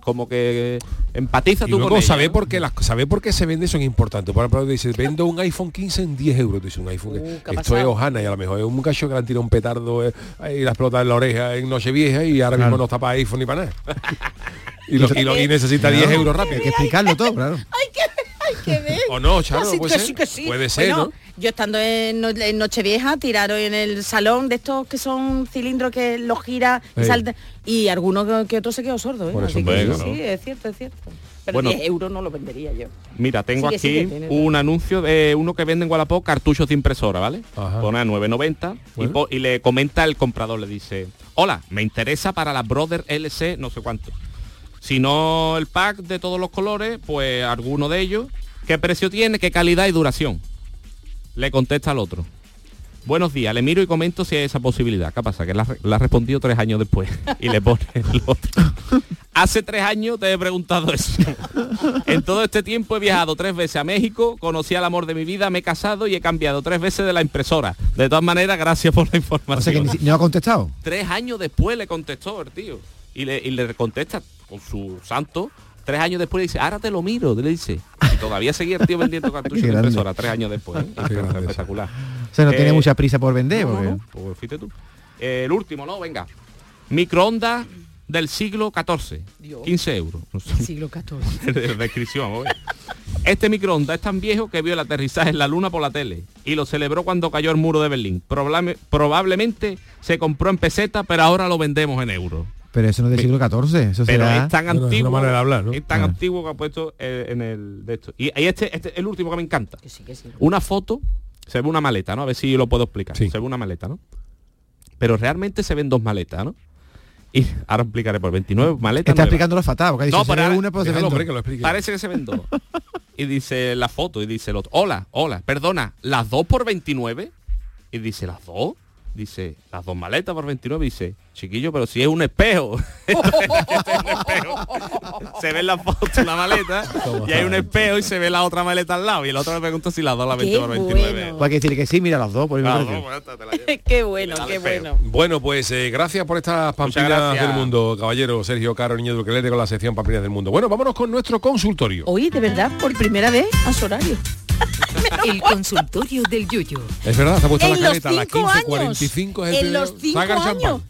[SPEAKER 9] como que empatiza
[SPEAKER 4] Y
[SPEAKER 9] tú
[SPEAKER 4] luego
[SPEAKER 9] con ella,
[SPEAKER 4] saber
[SPEAKER 9] ¿no?
[SPEAKER 4] por qué las saber por qué se vende son importantes. Por ejemplo, dice, vendo un iPhone 15 en 10 euros. Dice un iPhone.
[SPEAKER 11] Uh, ¿qué ha
[SPEAKER 4] Esto es? Ojana y a lo mejor es un cacho que le han tirado un petardo eh, y la explota en la oreja en Nochevieja y ahora mismo no está para iPhone ni para nada. y, lo- y lo- y necesita 10 euros rápido.
[SPEAKER 10] Hay que explicarlo todo, claro.
[SPEAKER 11] Que, ver.
[SPEAKER 4] O no, Charo,
[SPEAKER 11] sí,
[SPEAKER 4] puede
[SPEAKER 11] que
[SPEAKER 4] ser.
[SPEAKER 11] sí, que sí.
[SPEAKER 4] Puede ser,
[SPEAKER 11] Bueno,
[SPEAKER 4] ¿no?
[SPEAKER 11] Yo estando en, en Nochevieja, tiraron en el salón de estos que son cilindros que los gira y,
[SPEAKER 4] Sí.
[SPEAKER 11] salta- y alguno que, que otro se quedó sordo. ¿eh?
[SPEAKER 4] Por eso,
[SPEAKER 11] Así que
[SPEAKER 9] venga,
[SPEAKER 11] sí,
[SPEAKER 9] ¿no?
[SPEAKER 11] sí, es cierto, es cierto. Pero
[SPEAKER 9] Bueno.
[SPEAKER 11] 10 euros no lo vendería yo.
[SPEAKER 9] Mira, tengo aquí
[SPEAKER 11] tiene
[SPEAKER 9] un anuncio de uno que vende en Wallapop cartuchos de impresora, ¿vale?
[SPEAKER 4] Ajá.
[SPEAKER 9] Pone a 9.90 y,
[SPEAKER 4] Bueno.
[SPEAKER 9] y le comenta el comprador, le dice, hola, me interesa para la Brother LC no sé cuánto. Si no el pack de todos los colores, pues alguno de ellos. ¿Qué precio tiene? ¿Qué calidad y duración? Le contesta al otro. Buenos días, le miro y comento si hay esa posibilidad. ¿Qué pasa? Que la, la ha respondido tres años después y le pone el otro. Hace tres años te he preguntado eso. En todo este tiempo he viajado tres veces a México, conocí al amor de mi vida, me he casado y he cambiado tres veces de la impresora. De todas maneras, gracias por la información.
[SPEAKER 10] O sea que ni si- no ha contestado.
[SPEAKER 9] Tres años después le contestó el tío. Y le, y le contesta con su santo. Tres años después le dice, ahora te lo miro, le dice. Y todavía seguía el tío vendiendo cartuchos de impresora tres años después. ¿eh? Espectacular.
[SPEAKER 10] O sea, no tiene
[SPEAKER 9] Eh,
[SPEAKER 10] mucha prisa por vender.
[SPEAKER 9] no,
[SPEAKER 10] porque-
[SPEAKER 9] no, pues fíjate tú. Eh, el último, ¿no? Venga. Microondas del siglo XIV. 15 euros.
[SPEAKER 11] Siglo XIV.
[SPEAKER 9] de descripción. oye. Este microondas es tan viejo que vio el aterrizaje en la luna por la tele y lo celebró cuando cayó el muro de Berlín. Probable- probablemente se compró en peseta, pero ahora lo vendemos en euros.
[SPEAKER 10] Pero eso no es del siglo XIV. Eso
[SPEAKER 9] Pero
[SPEAKER 10] será...
[SPEAKER 9] es tan antiguo,
[SPEAKER 4] hablar, ¿no?
[SPEAKER 9] es tan
[SPEAKER 10] Ah.
[SPEAKER 9] antiguo que ha puesto eh, en el de esto. Y, y este, este es el último que me encanta.
[SPEAKER 11] Que sí, que sí.
[SPEAKER 9] Una foto, se ve una maleta, ¿no? A ver si lo puedo explicar. Se ve una maleta, ¿no? Pero realmente se ven dos maletas, ¿no? Y ahora explicaré por 29 maletas.
[SPEAKER 10] Está explicándolo fatal, porque ha dicho,
[SPEAKER 9] No, pero ahora-
[SPEAKER 10] una, pues se ven
[SPEAKER 9] hombre,
[SPEAKER 10] dos.
[SPEAKER 9] que lo explique. Parece que se ven dos. y dice la foto y dice el otro, hola, hola, perdona, las dos por 29. Y dice, ¿las dos? Dice, las dos maletas por 29. Dice, chiquillo, pero si es un espejo. se ve la foto en la maleta y hay un espejo y se ve la otra maleta al lado. Y el otro le pregunta si las dos las 20 por 29.
[SPEAKER 10] Pues hay que sí, mira las dos, por
[SPEAKER 9] Las dos, pues, te la
[SPEAKER 11] qué bueno, qué bueno.
[SPEAKER 4] Bueno, pues eh, gracias por estas pamplinas del mundo, caballero Sergio Caro, niño de con la sección Pamplinas del mundo. Bueno, vámonos con nuestro consultorio.
[SPEAKER 11] Hoy, de verdad, por primera vez a su horario.
[SPEAKER 7] El consultorio del Yuyo.
[SPEAKER 4] Es verdad, está puesta
[SPEAKER 11] En
[SPEAKER 4] la
[SPEAKER 11] los
[SPEAKER 4] caleta, a las
[SPEAKER 11] cinco
[SPEAKER 4] 15.45 es el
[SPEAKER 11] En
[SPEAKER 4] primero.
[SPEAKER 11] los cinco
[SPEAKER 4] Saca el champán.
[SPEAKER 11] años.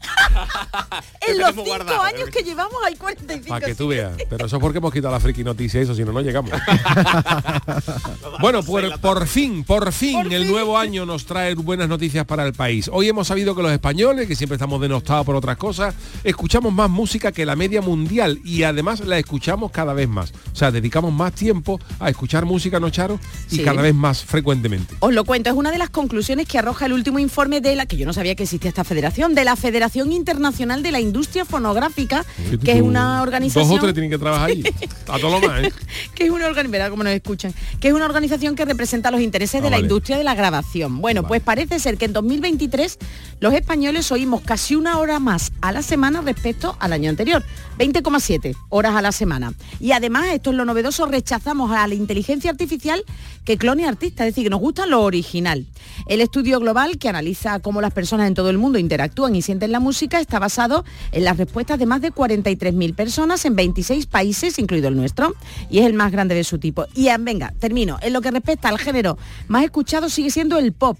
[SPEAKER 11] en los cinco años que llevamos hay 45.
[SPEAKER 4] Para que tú veas. Pero eso es porque hemos quitado la friki noticia, eso, si no, no llegamos. bueno, por, por fin, por fin, el nuevo año nos trae buenas noticias para el país. Hoy hemos sabido que los españoles, que siempre estamos denostados por otras cosas, escuchamos más música que la media mundial y además la escuchamos cada vez más. O sea, dedicamos más tiempo a escuchar música, ¿no, Charo? Y
[SPEAKER 11] Sí.
[SPEAKER 4] cada vez más frecuentemente.
[SPEAKER 11] Os lo cuento, es una de las conclusiones que arroja el último informe de la, que yo no sabía que existía esta federación, de la Federación Internacional de la Industria Fonográfica, que es una organización...
[SPEAKER 4] Dos o tres tienen que trabajar allí. A todo lo más, ¿eh?
[SPEAKER 11] que es una organización, cómo nos escuchan, que es una organización que representa los intereses
[SPEAKER 4] Ah,
[SPEAKER 11] de la
[SPEAKER 4] vale.
[SPEAKER 11] industria de la grabación. Bueno, pues parece ser que en 2023 los españoles oímos casi una hora más a la semana respecto al año anterior, 20,7 horas a la semana. Y además, esto es lo novedoso, rechazamos a la inteligencia artificial que clone artistas, es decir, que nos gusta lo original. El estudio global que analiza cómo las personas en todo el mundo interactúan y sienten la música está basado en las respuestas de más de 43.000 personas en 26 países, incluido el nuestro, y es el más grande de su tipo. Y venga, termino. En lo que respecta al género más escuchado sigue siendo el pop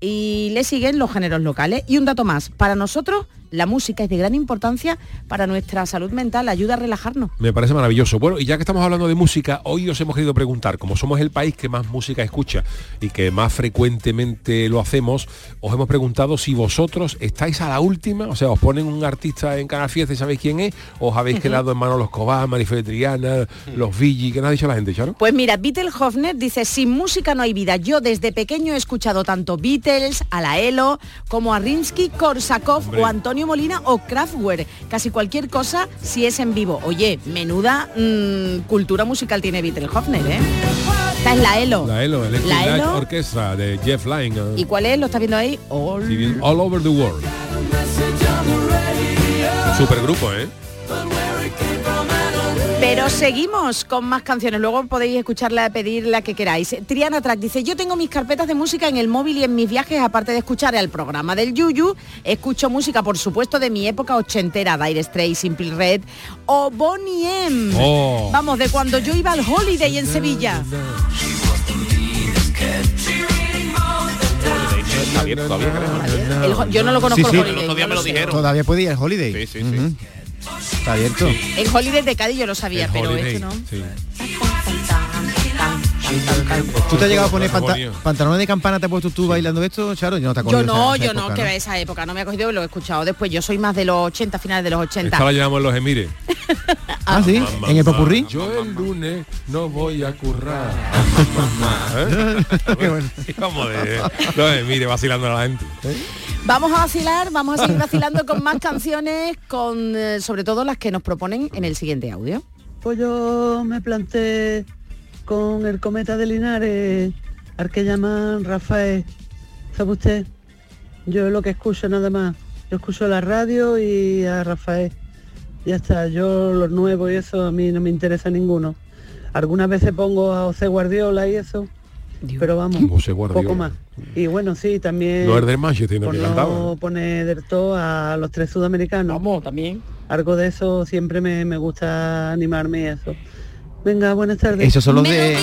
[SPEAKER 11] y le siguen los géneros locales. Y un dato más, para nosotros la música es de gran importancia para nuestra salud mental, ayuda a relajarnos.
[SPEAKER 4] Me parece maravilloso. Bueno, y ya que estamos hablando de música, hoy os hemos querido preguntar, como somos el país que más música escucha y que más frecuentemente lo hacemos, os hemos preguntado si vosotros estáis a la última, o sea, os ponen un artista en Canal Fiesta y sabéis quién es, os habéis quedado en Manolo Escobar, Marifé Triana, los Vigi, ¿qué nos ha dicho la gente, Charo?
[SPEAKER 11] Pues mira, Beatle Hofner dice, sin música no hay vida. Yo desde pequeño he escuchado tanto Beatles, a la Elo, como a Rinsky, Korsakov
[SPEAKER 4] Hombre.
[SPEAKER 11] o Antonio Molina o Kraftwerk. Casi cualquier cosa si es en vivo. Oye, menuda mm, cultura musical tiene Beatle Hofner, ¿eh? Esta es la Elo.
[SPEAKER 4] La ELO, Electric
[SPEAKER 11] La Elo.
[SPEAKER 4] Orchestra de Jeff Lynne.
[SPEAKER 11] ¿Y cuál es? ¿Lo estás viendo ahí? All-
[SPEAKER 4] sí, All Over the World. Supergrupo, ¿eh?
[SPEAKER 11] Pero seguimos con más canciones. Luego podéis escucharla, pedir la que queráis. Triana Track dice, yo tengo mis carpetas de música en el móvil y en mis viajes, aparte de escuchar el programa del Yuyu, escucho música, por supuesto, de mi época ochentera, Dire Straits, Simple Red o Bonnie M.
[SPEAKER 4] Oh.
[SPEAKER 11] Vamos, de cuando yo iba al Holiday en Sevilla.
[SPEAKER 9] Está abierto todavía, creo.
[SPEAKER 11] El ho- yo no lo conozco
[SPEAKER 10] Sí, sí.
[SPEAKER 11] el Holiday.
[SPEAKER 9] El otro día
[SPEAKER 11] no
[SPEAKER 9] me lo
[SPEAKER 11] sé.
[SPEAKER 9] dijeron.
[SPEAKER 10] Todavía puede ir al holiday.
[SPEAKER 9] Sí, sí, sí.
[SPEAKER 10] Está abierto.
[SPEAKER 11] El Holiday de Cádiz yo lo sabía,
[SPEAKER 4] El
[SPEAKER 11] pero
[SPEAKER 4] Holiday,
[SPEAKER 11] este no.
[SPEAKER 4] sí.
[SPEAKER 10] ¿Tú te has llegado a poner panta- pantalones de campana, te has puesto tú bailando esto, Charo? Yo no te
[SPEAKER 11] Yo no,
[SPEAKER 10] esa- esa
[SPEAKER 11] yo no,
[SPEAKER 10] época,
[SPEAKER 11] que esa época no me ha cogido, lo he escuchado después. Yo soy más de los 80, finales de los 80.
[SPEAKER 4] Esta la llevamos los Emires.
[SPEAKER 10] Ah, sí, en el popurrí.
[SPEAKER 4] Yo el lunes no voy a currar. ¿Eh? Vamos de los Emires vacilando a la gente. ¿eh?
[SPEAKER 11] Vamos a vacilar, vamos a seguir vacilando con más canciones, con eh, sobre todo las que nos proponen en el siguiente audio.
[SPEAKER 15] Pues yo me planté con el cometa de Linares, al que llaman Rafael. ¿Sabe usted? Yo lo que escucho nada más. Yo escucho la radio y a Rafael. Ya está, yo los nuevos y eso a mí no me interesa ninguno. Algunas veces pongo a José Guardiola y eso, pero vamos,
[SPEAKER 4] José
[SPEAKER 15] poco más. Y bueno, sí, también...
[SPEAKER 4] No es del Manchester,
[SPEAKER 15] por
[SPEAKER 4] que
[SPEAKER 15] no poner del todo a los tres sudamericanos.
[SPEAKER 11] Vamos, también.
[SPEAKER 15] Algo de eso siempre me, me gusta animarme y eso. Venga, buenas tardes.
[SPEAKER 10] Esos son los de...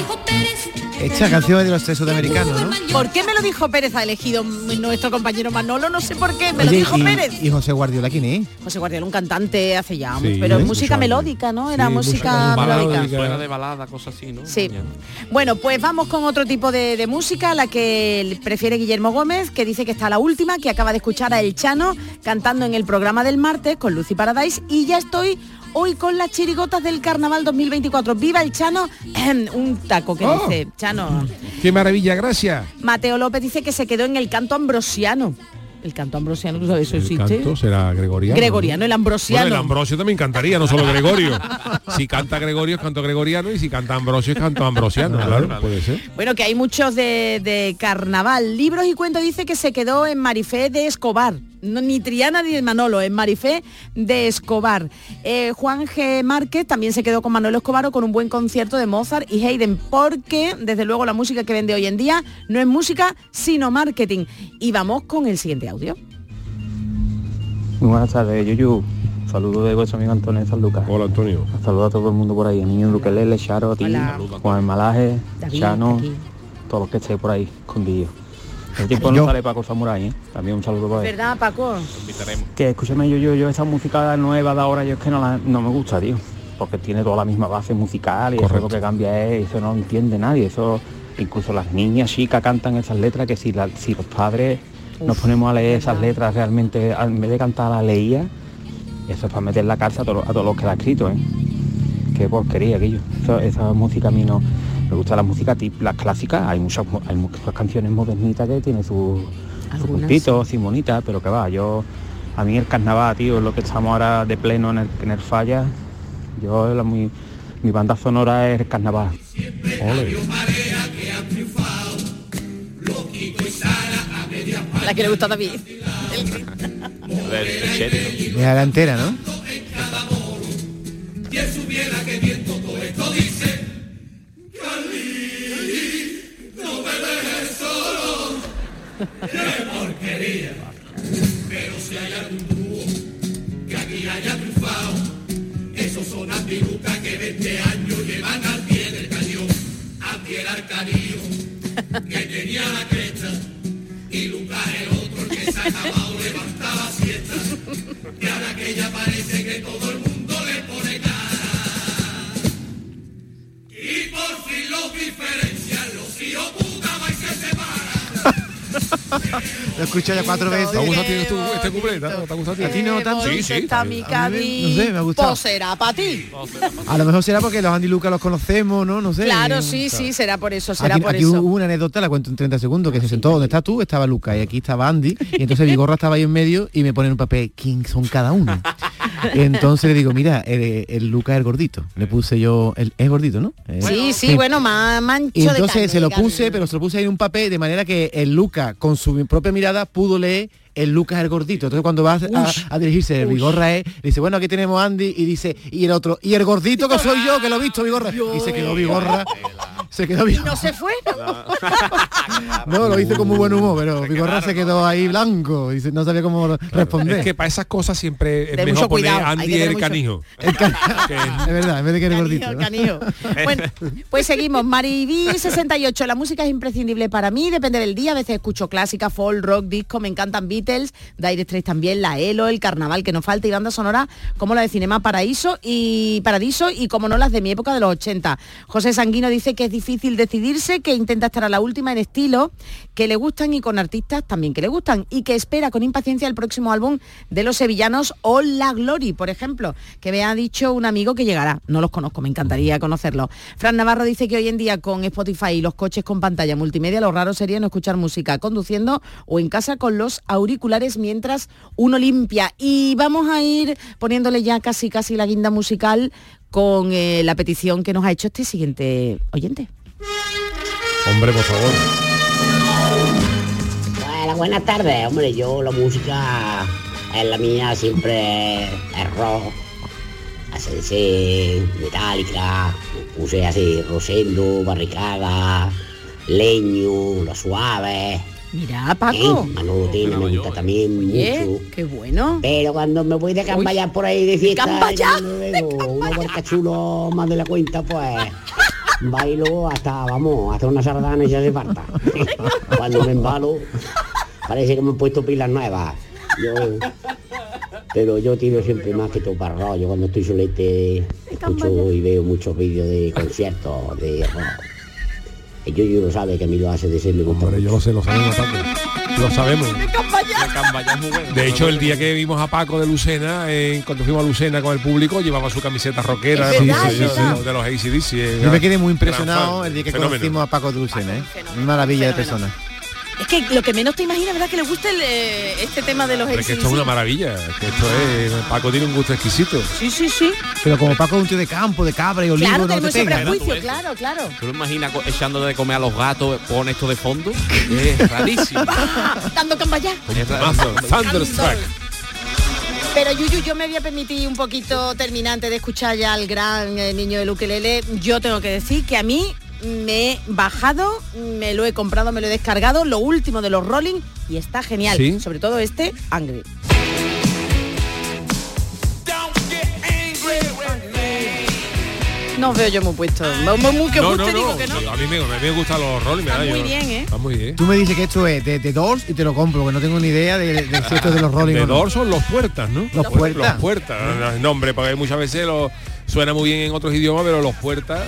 [SPEAKER 10] Esta canción es de los tres sudamericanos, ¿no?
[SPEAKER 11] ¿Por qué me lo dijo Pérez? Ha elegido nuestro compañero Manolo, no sé por qué, me lo dijo
[SPEAKER 10] y,
[SPEAKER 11] Pérez.
[SPEAKER 10] y José Guardiola, ¿quién es?
[SPEAKER 11] José Guardiola, un cantante hace ya,
[SPEAKER 10] Sí,
[SPEAKER 11] pero
[SPEAKER 10] ¿eh?
[SPEAKER 11] música melódica, ¿no? Era
[SPEAKER 10] Sí,
[SPEAKER 11] música,
[SPEAKER 10] música
[SPEAKER 11] melódica.
[SPEAKER 9] Suena de balada, cosas así, ¿no?
[SPEAKER 11] Sí. Bueno, pues vamos con otro tipo de, de música, la que prefiere Guillermo Gómez, que dice que está la última, que acaba de escuchar a El Chano cantando en el programa del martes con Lucy Paradise y ya estoy hoy con las chirigotas del Carnaval 2024. ¡Viva el Chano! Un taco que
[SPEAKER 4] Oh.
[SPEAKER 11] dice, Chano.
[SPEAKER 4] Qué maravilla, gracias.
[SPEAKER 11] Mateo López dice que se quedó en el canto ambrosiano. El canto ambrosiano, ¿tú sabes eso
[SPEAKER 4] El
[SPEAKER 11] existe?
[SPEAKER 4] canto será gregoriano.
[SPEAKER 11] Gregoriano, el
[SPEAKER 4] Bueno,
[SPEAKER 11] ambrosiano.
[SPEAKER 4] el Ambrosio también cantaría, no solo Gregorio. Si canta Gregorio es canto gregoriano y si canta Ambrosio es canto ambrosiano, claro, puede ser.
[SPEAKER 11] Bueno, que hay muchos de, de carnaval. Libros y cuentos dice que se quedó en Marifé de Escobar. No, ni Triana ni Manolo, en Marifé de Escobar. Eh, Juan G. Márquez también se quedó con Manolo Escobar o con un buen concierto de Mozart y Haydn, porque desde luego la música que vende hoy en día no es música, sino marketing. Y vamos con el siguiente audio.
[SPEAKER 16] Muy buenas tardes, Yuyu. Saludos de vuestro amigo Antonio de San Lucas.
[SPEAKER 4] Hola Antonio.
[SPEAKER 16] Saludos a todo el mundo por ahí, a Niño Luquelele, Charo, a ti,
[SPEAKER 11] Hola.
[SPEAKER 16] Juan Malaje,
[SPEAKER 11] David,
[SPEAKER 16] Chano,
[SPEAKER 11] aquí.
[SPEAKER 16] todos los que estéis por ahí escondidos. El tiempo no sale Paco Samurai, ¿eh? También un saludo para él.
[SPEAKER 11] ¿Verdad, Paco?
[SPEAKER 16] Que escúchame yo, yo, yo esa música nueva de ahora yo es que no, la- no me gusta, tío. Porque tiene toda la misma base musical y eso lo que cambia es, eso no entiende nadie. Eso, incluso las niñas chicas cantan esas letras que si, la- si los padres nos ponemos a leer esas letras realmente, en vez de cantar la leía, eso es para meter la cárcel a todos, a todos los que la han escrito, ¿eh? Qué porquería aquello. Eso- esa música a mí no. Me gusta la música tip, las clásicas, hay muchas, hay muchas canciones modernitas que tienen su, su puntito, así bonitas, pero que va, yo a mí el carnaval, tío, lo que estamos ahora de pleno en el, en el falla, yo la, mi, mi banda sonora es el carnaval.
[SPEAKER 11] La que le gusta a David.
[SPEAKER 10] De la entera, ¿no?
[SPEAKER 8] ¡Qué porquería! Pero si hay algún dúo que aquí haya triunfado, esos son antilucas que 20 años llevan al pie del cañón. Anti el arcanillo, que tenía la cresta, y Lucas el otro, que se ha acabado levantaba siesta. Y ahora que ya parece que todo el mundo le pone cara. Y por fin los diferencian, los hijos
[SPEAKER 10] Lo he escuchado ya cuatro veces.
[SPEAKER 4] ¿Te
[SPEAKER 10] no tanto?
[SPEAKER 4] Sí, sí.
[SPEAKER 11] Está mi
[SPEAKER 10] no sé, me ha gustado.
[SPEAKER 11] Pues será para ti.
[SPEAKER 10] A lo mejor será porque los Andy Lucas los conocemos, ¿no? No sé.
[SPEAKER 11] Claro, sí, sí, será por eso, será
[SPEAKER 10] Aquí,
[SPEAKER 11] por
[SPEAKER 10] aquí
[SPEAKER 11] eso.
[SPEAKER 10] hubo una anécdota, la cuento en 30 segundos, que se sentó donde estás tú, estaba Lucas y aquí estaba Andy, y entonces Vigorra estaba ahí en medio y me pone en un papel quién son cada uno. Y entonces le digo, mira, el, el Lucas es el gordito. Le puse yo, el, es gordito, ¿no? Eh,
[SPEAKER 11] Sí, sí, bueno, más mancho
[SPEAKER 10] Y
[SPEAKER 11] de
[SPEAKER 10] entonces
[SPEAKER 11] carne,
[SPEAKER 10] se lo
[SPEAKER 11] carne.
[SPEAKER 10] puse, pero se lo puse ahí en un papel de manera que el Lucas, con su propia mirada, pudo leer el Lucas el gordito. Entonces cuando va a, dirigirse el. Vigorra es, dice, bueno, aquí tenemos a Andy y dice, y el otro, y el gordito que soy yo, que lo he visto Vigorra. Y se quedó Vigorra. Se quedó
[SPEAKER 11] Y
[SPEAKER 10] Vigorra.
[SPEAKER 11] no se fue.
[SPEAKER 10] No, lo hice con muy buen humor, pero Vigorra se quedó ahí blanco y no sabía cómo responder.
[SPEAKER 4] Es que para esas cosas siempre es mejor poner Andy el canijo.
[SPEAKER 10] Es verdad, en vez de que gordito.
[SPEAKER 11] Bueno, pues seguimos. Mariví 68. La música es imprescindible para mí, depende del día. A veces escucho clásica, folk, rock, disco, me encantan Beatles, Dire Straits también, la Elo, el carnaval que no falta y banda sonora como la de Cinema Paraíso y Paradiso y como no las de mi época de los 80. José Sanguino dice que es difícil decidirse, que intenta estar a la última en estilo, que le gustan y con artistas también que le gustan y que espera con impaciencia el próximo álbum de los sevillanos Hola Glory, por ejemplo, que me ha dicho un amigo que llegará. No los conozco, me encantaría conocerlos. Fran Navarro dice que hoy en día con Spotify y los coches con pantalla multimedia, lo raro sería no escuchar música conduciendo o en casa con los auriculares mientras uno limpia. Y vamos a ir poniéndole ya casi casi la guinda musical con eh, la petición que nos ha hecho este siguiente oyente.
[SPEAKER 4] Hombre, por favor.
[SPEAKER 17] Hola, buenas tardes. Hombre, yo la música es la mía, siempre es rock, así, metálica, puse así, Rosendo, Barricada, Leño, Los Suaves.
[SPEAKER 11] Mira, Paco.
[SPEAKER 17] ¿eh? Manolo Tena me gusta también
[SPEAKER 11] Oye,
[SPEAKER 17] mucho.
[SPEAKER 11] qué bueno.
[SPEAKER 17] Pero cuando me voy de cambayar por ahí de fiesta,
[SPEAKER 11] cambayar,
[SPEAKER 17] ya no bebo unos chulo más de la cuenta, pues bailo hasta, vamos, hasta una sardana y ya hace falta. Cuando me embalo, parece que me he puesto pilas nuevas. Yo, pero yo tiro siempre más que todo para rollo. Cuando estoy solete, escucho y veo muchos vídeos de conciertos, de rock. El yo lo sabe que a mí lo hace de ser me gusta
[SPEAKER 4] Hombre, yo lo sé, lo sabemos, Paco. Lo sabemos.
[SPEAKER 9] De
[SPEAKER 4] De hecho, el día que vimos a Paco de Lucena, eh, cuando fuimos a Lucena con el público, llevaba su camiseta rockera de, los- de de ACDC. eh,
[SPEAKER 10] Yo me quedé muy impresionado el día que
[SPEAKER 4] Fenómeno.
[SPEAKER 10] conocimos a Paco Dulcena, ¿eh? Una maravilla de persona.
[SPEAKER 11] Es que lo que menos te imaginas, ¿verdad? Que le gusta el, eh, este tema de los
[SPEAKER 4] Pero es que esto es una maravilla, que esto es, Paco tiene un gusto exquisito.
[SPEAKER 11] Sí, sí, sí.
[SPEAKER 10] Pero como Paco es un tío de campo, de cabra y olivo,
[SPEAKER 11] Claro,
[SPEAKER 10] no te
[SPEAKER 11] prejuicio, claro, claro.
[SPEAKER 9] ¿Tú lo imaginas echándole de comer a los gatos, pone esto de fondo? Es rarísimo.
[SPEAKER 11] Dando
[SPEAKER 4] Temazo, Thunderstruck.
[SPEAKER 11] Pero Yuyu, yo me voy a permitir un poquito terminante de escuchar ya al gran eh, niño del ukelele. Yo tengo que decir que a mí me he bajado, me lo he comprado, me lo he descargado, lo último de los Rolling y está genial.
[SPEAKER 4] ¿Sí?
[SPEAKER 11] Sobre todo este, Angry. No os veo yo muy puesto. Muy, muy, que
[SPEAKER 4] No, no, no,
[SPEAKER 11] digo que no.
[SPEAKER 4] A mí me, me, me gustan los Rolling.
[SPEAKER 11] Está muy
[SPEAKER 4] yo-
[SPEAKER 11] bien, ¿eh?
[SPEAKER 4] Está muy bien.
[SPEAKER 10] Tú me dices que esto es de, de Doors y te lo compro, porque no tengo ni idea de, de si esto es de los Rolling
[SPEAKER 4] De. Doors son los puertas, ¿no?
[SPEAKER 10] Los puertas.
[SPEAKER 4] Los puertas. No, no, hombre, porque muchas veces lo, suena muy bien en otros idiomas, pero los puertas...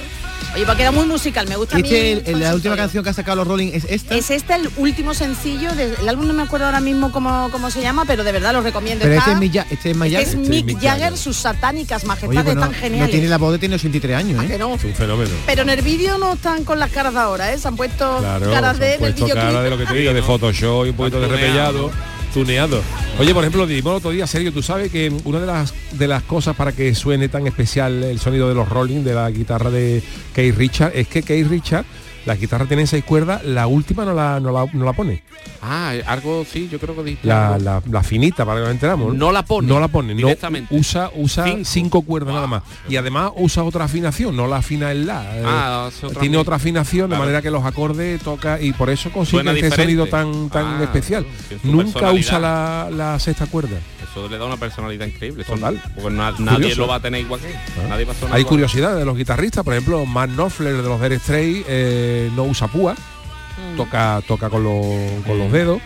[SPEAKER 11] Oye, va a quedar muy musical, me gusta a
[SPEAKER 10] Y
[SPEAKER 11] mí.
[SPEAKER 10] este, el- la última canción que ha sacado los Rolling es esta.
[SPEAKER 11] Es este el último sencillo, de- el álbum no me acuerdo ahora mismo cómo, cómo se llama, pero de verdad lo recomiendo.
[SPEAKER 10] Pero
[SPEAKER 11] Está-
[SPEAKER 10] este es Mick, este es Mick
[SPEAKER 11] este
[SPEAKER 10] Jagger.
[SPEAKER 11] es Mick Jagger, sus satánicas majestades
[SPEAKER 10] pues no,
[SPEAKER 11] tan
[SPEAKER 10] no
[SPEAKER 11] geniales.
[SPEAKER 10] tiene la voz de tiene 83 años, ¿eh?
[SPEAKER 11] que no?
[SPEAKER 4] Es un fenómeno.
[SPEAKER 11] Pero en el vídeo no están con las caras de ahora, ¿eh? Se han puesto
[SPEAKER 4] Claro,
[SPEAKER 11] caras
[SPEAKER 4] se
[SPEAKER 11] de
[SPEAKER 4] han puesto cara de lo que te digo, de Photoshop y un poquito de repellado, tuneado. Oye, por ejemplo, dijimos otro día, Sergio, tú sabes que una de las de las cosas para que suene tan especial el sonido de los Rolling, de la guitarra de Keith Richard, es que Keith Richard, la guitarra tiene seis cuerdas, la última no la, no la, no la pone.
[SPEAKER 9] Ah, algo sí, yo creo que dijiste
[SPEAKER 4] La, la- la finita, para que nos enteramos.
[SPEAKER 9] No la pone.
[SPEAKER 4] No la pone. no,
[SPEAKER 9] Directamente.
[SPEAKER 4] usa usa
[SPEAKER 9] Cinco.
[SPEAKER 4] cinco, cuerdas nada más. Y además usa otra afinación, no la afina en la. eh,
[SPEAKER 9] Ah, otra
[SPEAKER 4] tiene otra afinación, de manera que los acordes toca y por eso consigue
[SPEAKER 9] Suena
[SPEAKER 4] este
[SPEAKER 9] diferente.
[SPEAKER 4] sonido tan, tan
[SPEAKER 9] Ah,
[SPEAKER 4] especial. Nunca usa la, la sexta cuerda.
[SPEAKER 9] Eso le da una personalidad increíble.
[SPEAKER 4] Total.
[SPEAKER 9] Porque na- nadie
[SPEAKER 4] Curioso.
[SPEAKER 9] lo va a tener igual que él. Nadie va a sonar
[SPEAKER 4] Hay
[SPEAKER 9] igual.
[SPEAKER 4] curiosidades de los guitarristas, por ejemplo, Matt Knopfler de los Dire Straits eh, no usa púa,
[SPEAKER 9] Mm.
[SPEAKER 4] toca toca con, los- con los dedos.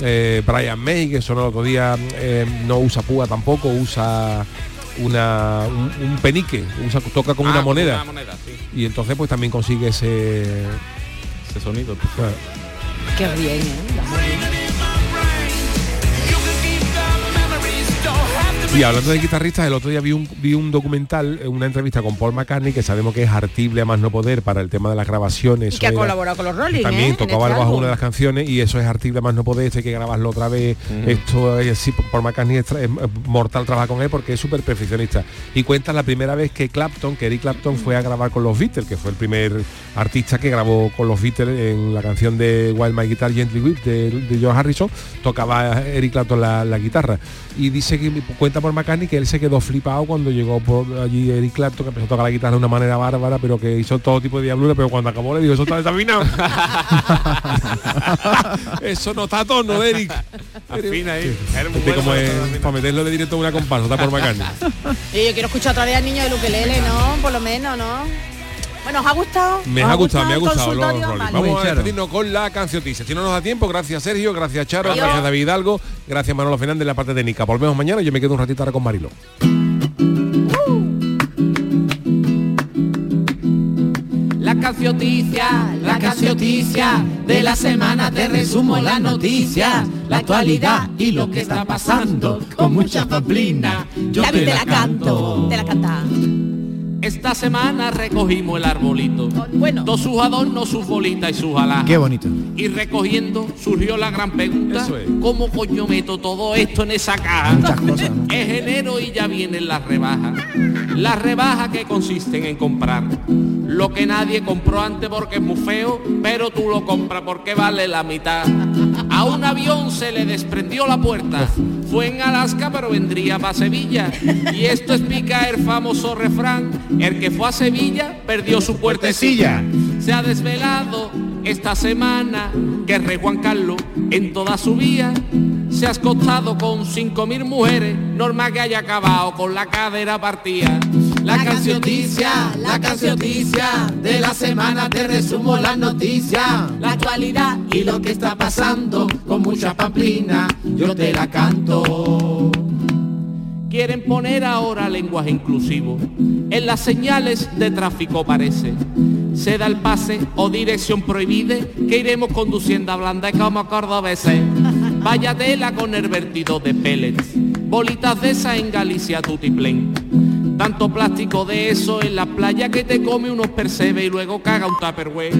[SPEAKER 4] Eh, Brian May, que sonó el otro día, eh, no usa púa tampoco, usa una, un, un penique, usa, toca con
[SPEAKER 9] Ah,
[SPEAKER 4] una
[SPEAKER 9] con
[SPEAKER 4] moneda.
[SPEAKER 9] una moneda, sí.
[SPEAKER 4] Y entonces pues también consigue ese,
[SPEAKER 9] ese sonido.
[SPEAKER 11] Qué bien, ¿eh?
[SPEAKER 4] Y hablando de guitarristas, el otro día vi un, vi un documental, eh, una entrevista con Paul McCartney, que sabemos que es artible a más no poder para el tema de las grabaciones.
[SPEAKER 11] Y que ha
[SPEAKER 4] era-
[SPEAKER 11] colaborado con los Rolling,
[SPEAKER 4] También
[SPEAKER 11] ¿eh?
[SPEAKER 4] Tocaba
[SPEAKER 11] este
[SPEAKER 4] el bajo una de las canciones y eso es artible a más no poder, esto hay que grabarlo otra vez. Esto es sí, por McCartney es, es mortal trabajar con él porque es súper perfeccionista. Y cuenta la primera vez que Clapton, que Eric Clapton fue a grabar con los Beatles, que fue el primer artista que grabó con los Beatles en la canción de Wild My Guitar Gently Whip de, de George Harrison, tocaba Eric Clapton la, la guitarra. Y dice que cuenta por McCartney que él se quedó flipado cuando llegó por allí Eric Clapton, que empezó a tocar la guitarra de una manera bárbara, pero que hizo todo tipo de diablura, pero cuando acabó le dijo, eso está desafinado. eso no está a tono, Eric.
[SPEAKER 9] Afina ahí.
[SPEAKER 4] Este como es, para meterlo de directo en una comparsa, está por McCartney.
[SPEAKER 11] Y yo quiero escuchar otra vez al niño del ukelele, ¿no? Por lo menos, ¿no? Bueno, ¿os ha gustado?
[SPEAKER 4] Me
[SPEAKER 11] ¿Os
[SPEAKER 4] ha gustado, me ha gustado los. Vamos a despedirnos con la cancioticia. Si no nos da tiempo, gracias Sergio, gracias Charo,
[SPEAKER 11] Adiós.
[SPEAKER 4] gracias David Hidalgo, gracias Manolo Fernández la parte técnica. Volvemos mañana y yo me quedo un ratito ahora con Marilo.
[SPEAKER 18] La cancioticia, la cancioticia de la semana te resumo las noticias, la actualidad y lo que está pasando con mucha pamplina. Yo
[SPEAKER 11] David,
[SPEAKER 18] te
[SPEAKER 11] te
[SPEAKER 18] la
[SPEAKER 11] la canto. Te la canta.
[SPEAKER 18] Esta semana recogimos el arbolito,
[SPEAKER 11] bueno.
[SPEAKER 18] todos sus adornos, sus bolitas y sus alhajas.
[SPEAKER 10] Qué bonito.
[SPEAKER 18] Y recogiendo surgió la gran pregunta,
[SPEAKER 4] Eso es.
[SPEAKER 18] ¿cómo coño meto todo esto en esa caja?
[SPEAKER 10] Muchas cosas, ¿no?
[SPEAKER 18] Es enero y ya viene
[SPEAKER 9] vienen las rebajas. Las rebajas que consisten en comprar lo que nadie compró antes porque es muy feo, pero tú lo compras porque vale la mitad. A un avión se le desprendió la puerta. Fue en Alaska, pero vendría para Sevilla. Y esto explica el famoso refrán, el que fue a Sevilla perdió su puertecilla. Se ha desvelado esta semana que el rey Juan Carlos en toda su vida se ha escotado con cinco mil mujeres, norma que haya acabado con la cadera partida. La cancioticia, la cancioticia de la semana te resumo las noticias, la actualidad y lo que está pasando con mucha pamplina, yo te la canto. Quieren poner ahora lenguaje inclusivo. En las señales de tráfico parece. Se da el pase o dirección prohibida que iremos conduciendo hablando como cordobeses. Vaya tela con el vertido de pellets. Bolitas de esa en Galicia tutiplén. Tanto plástico de eso en la playa que te come unos percebes y luego caga un tupperware.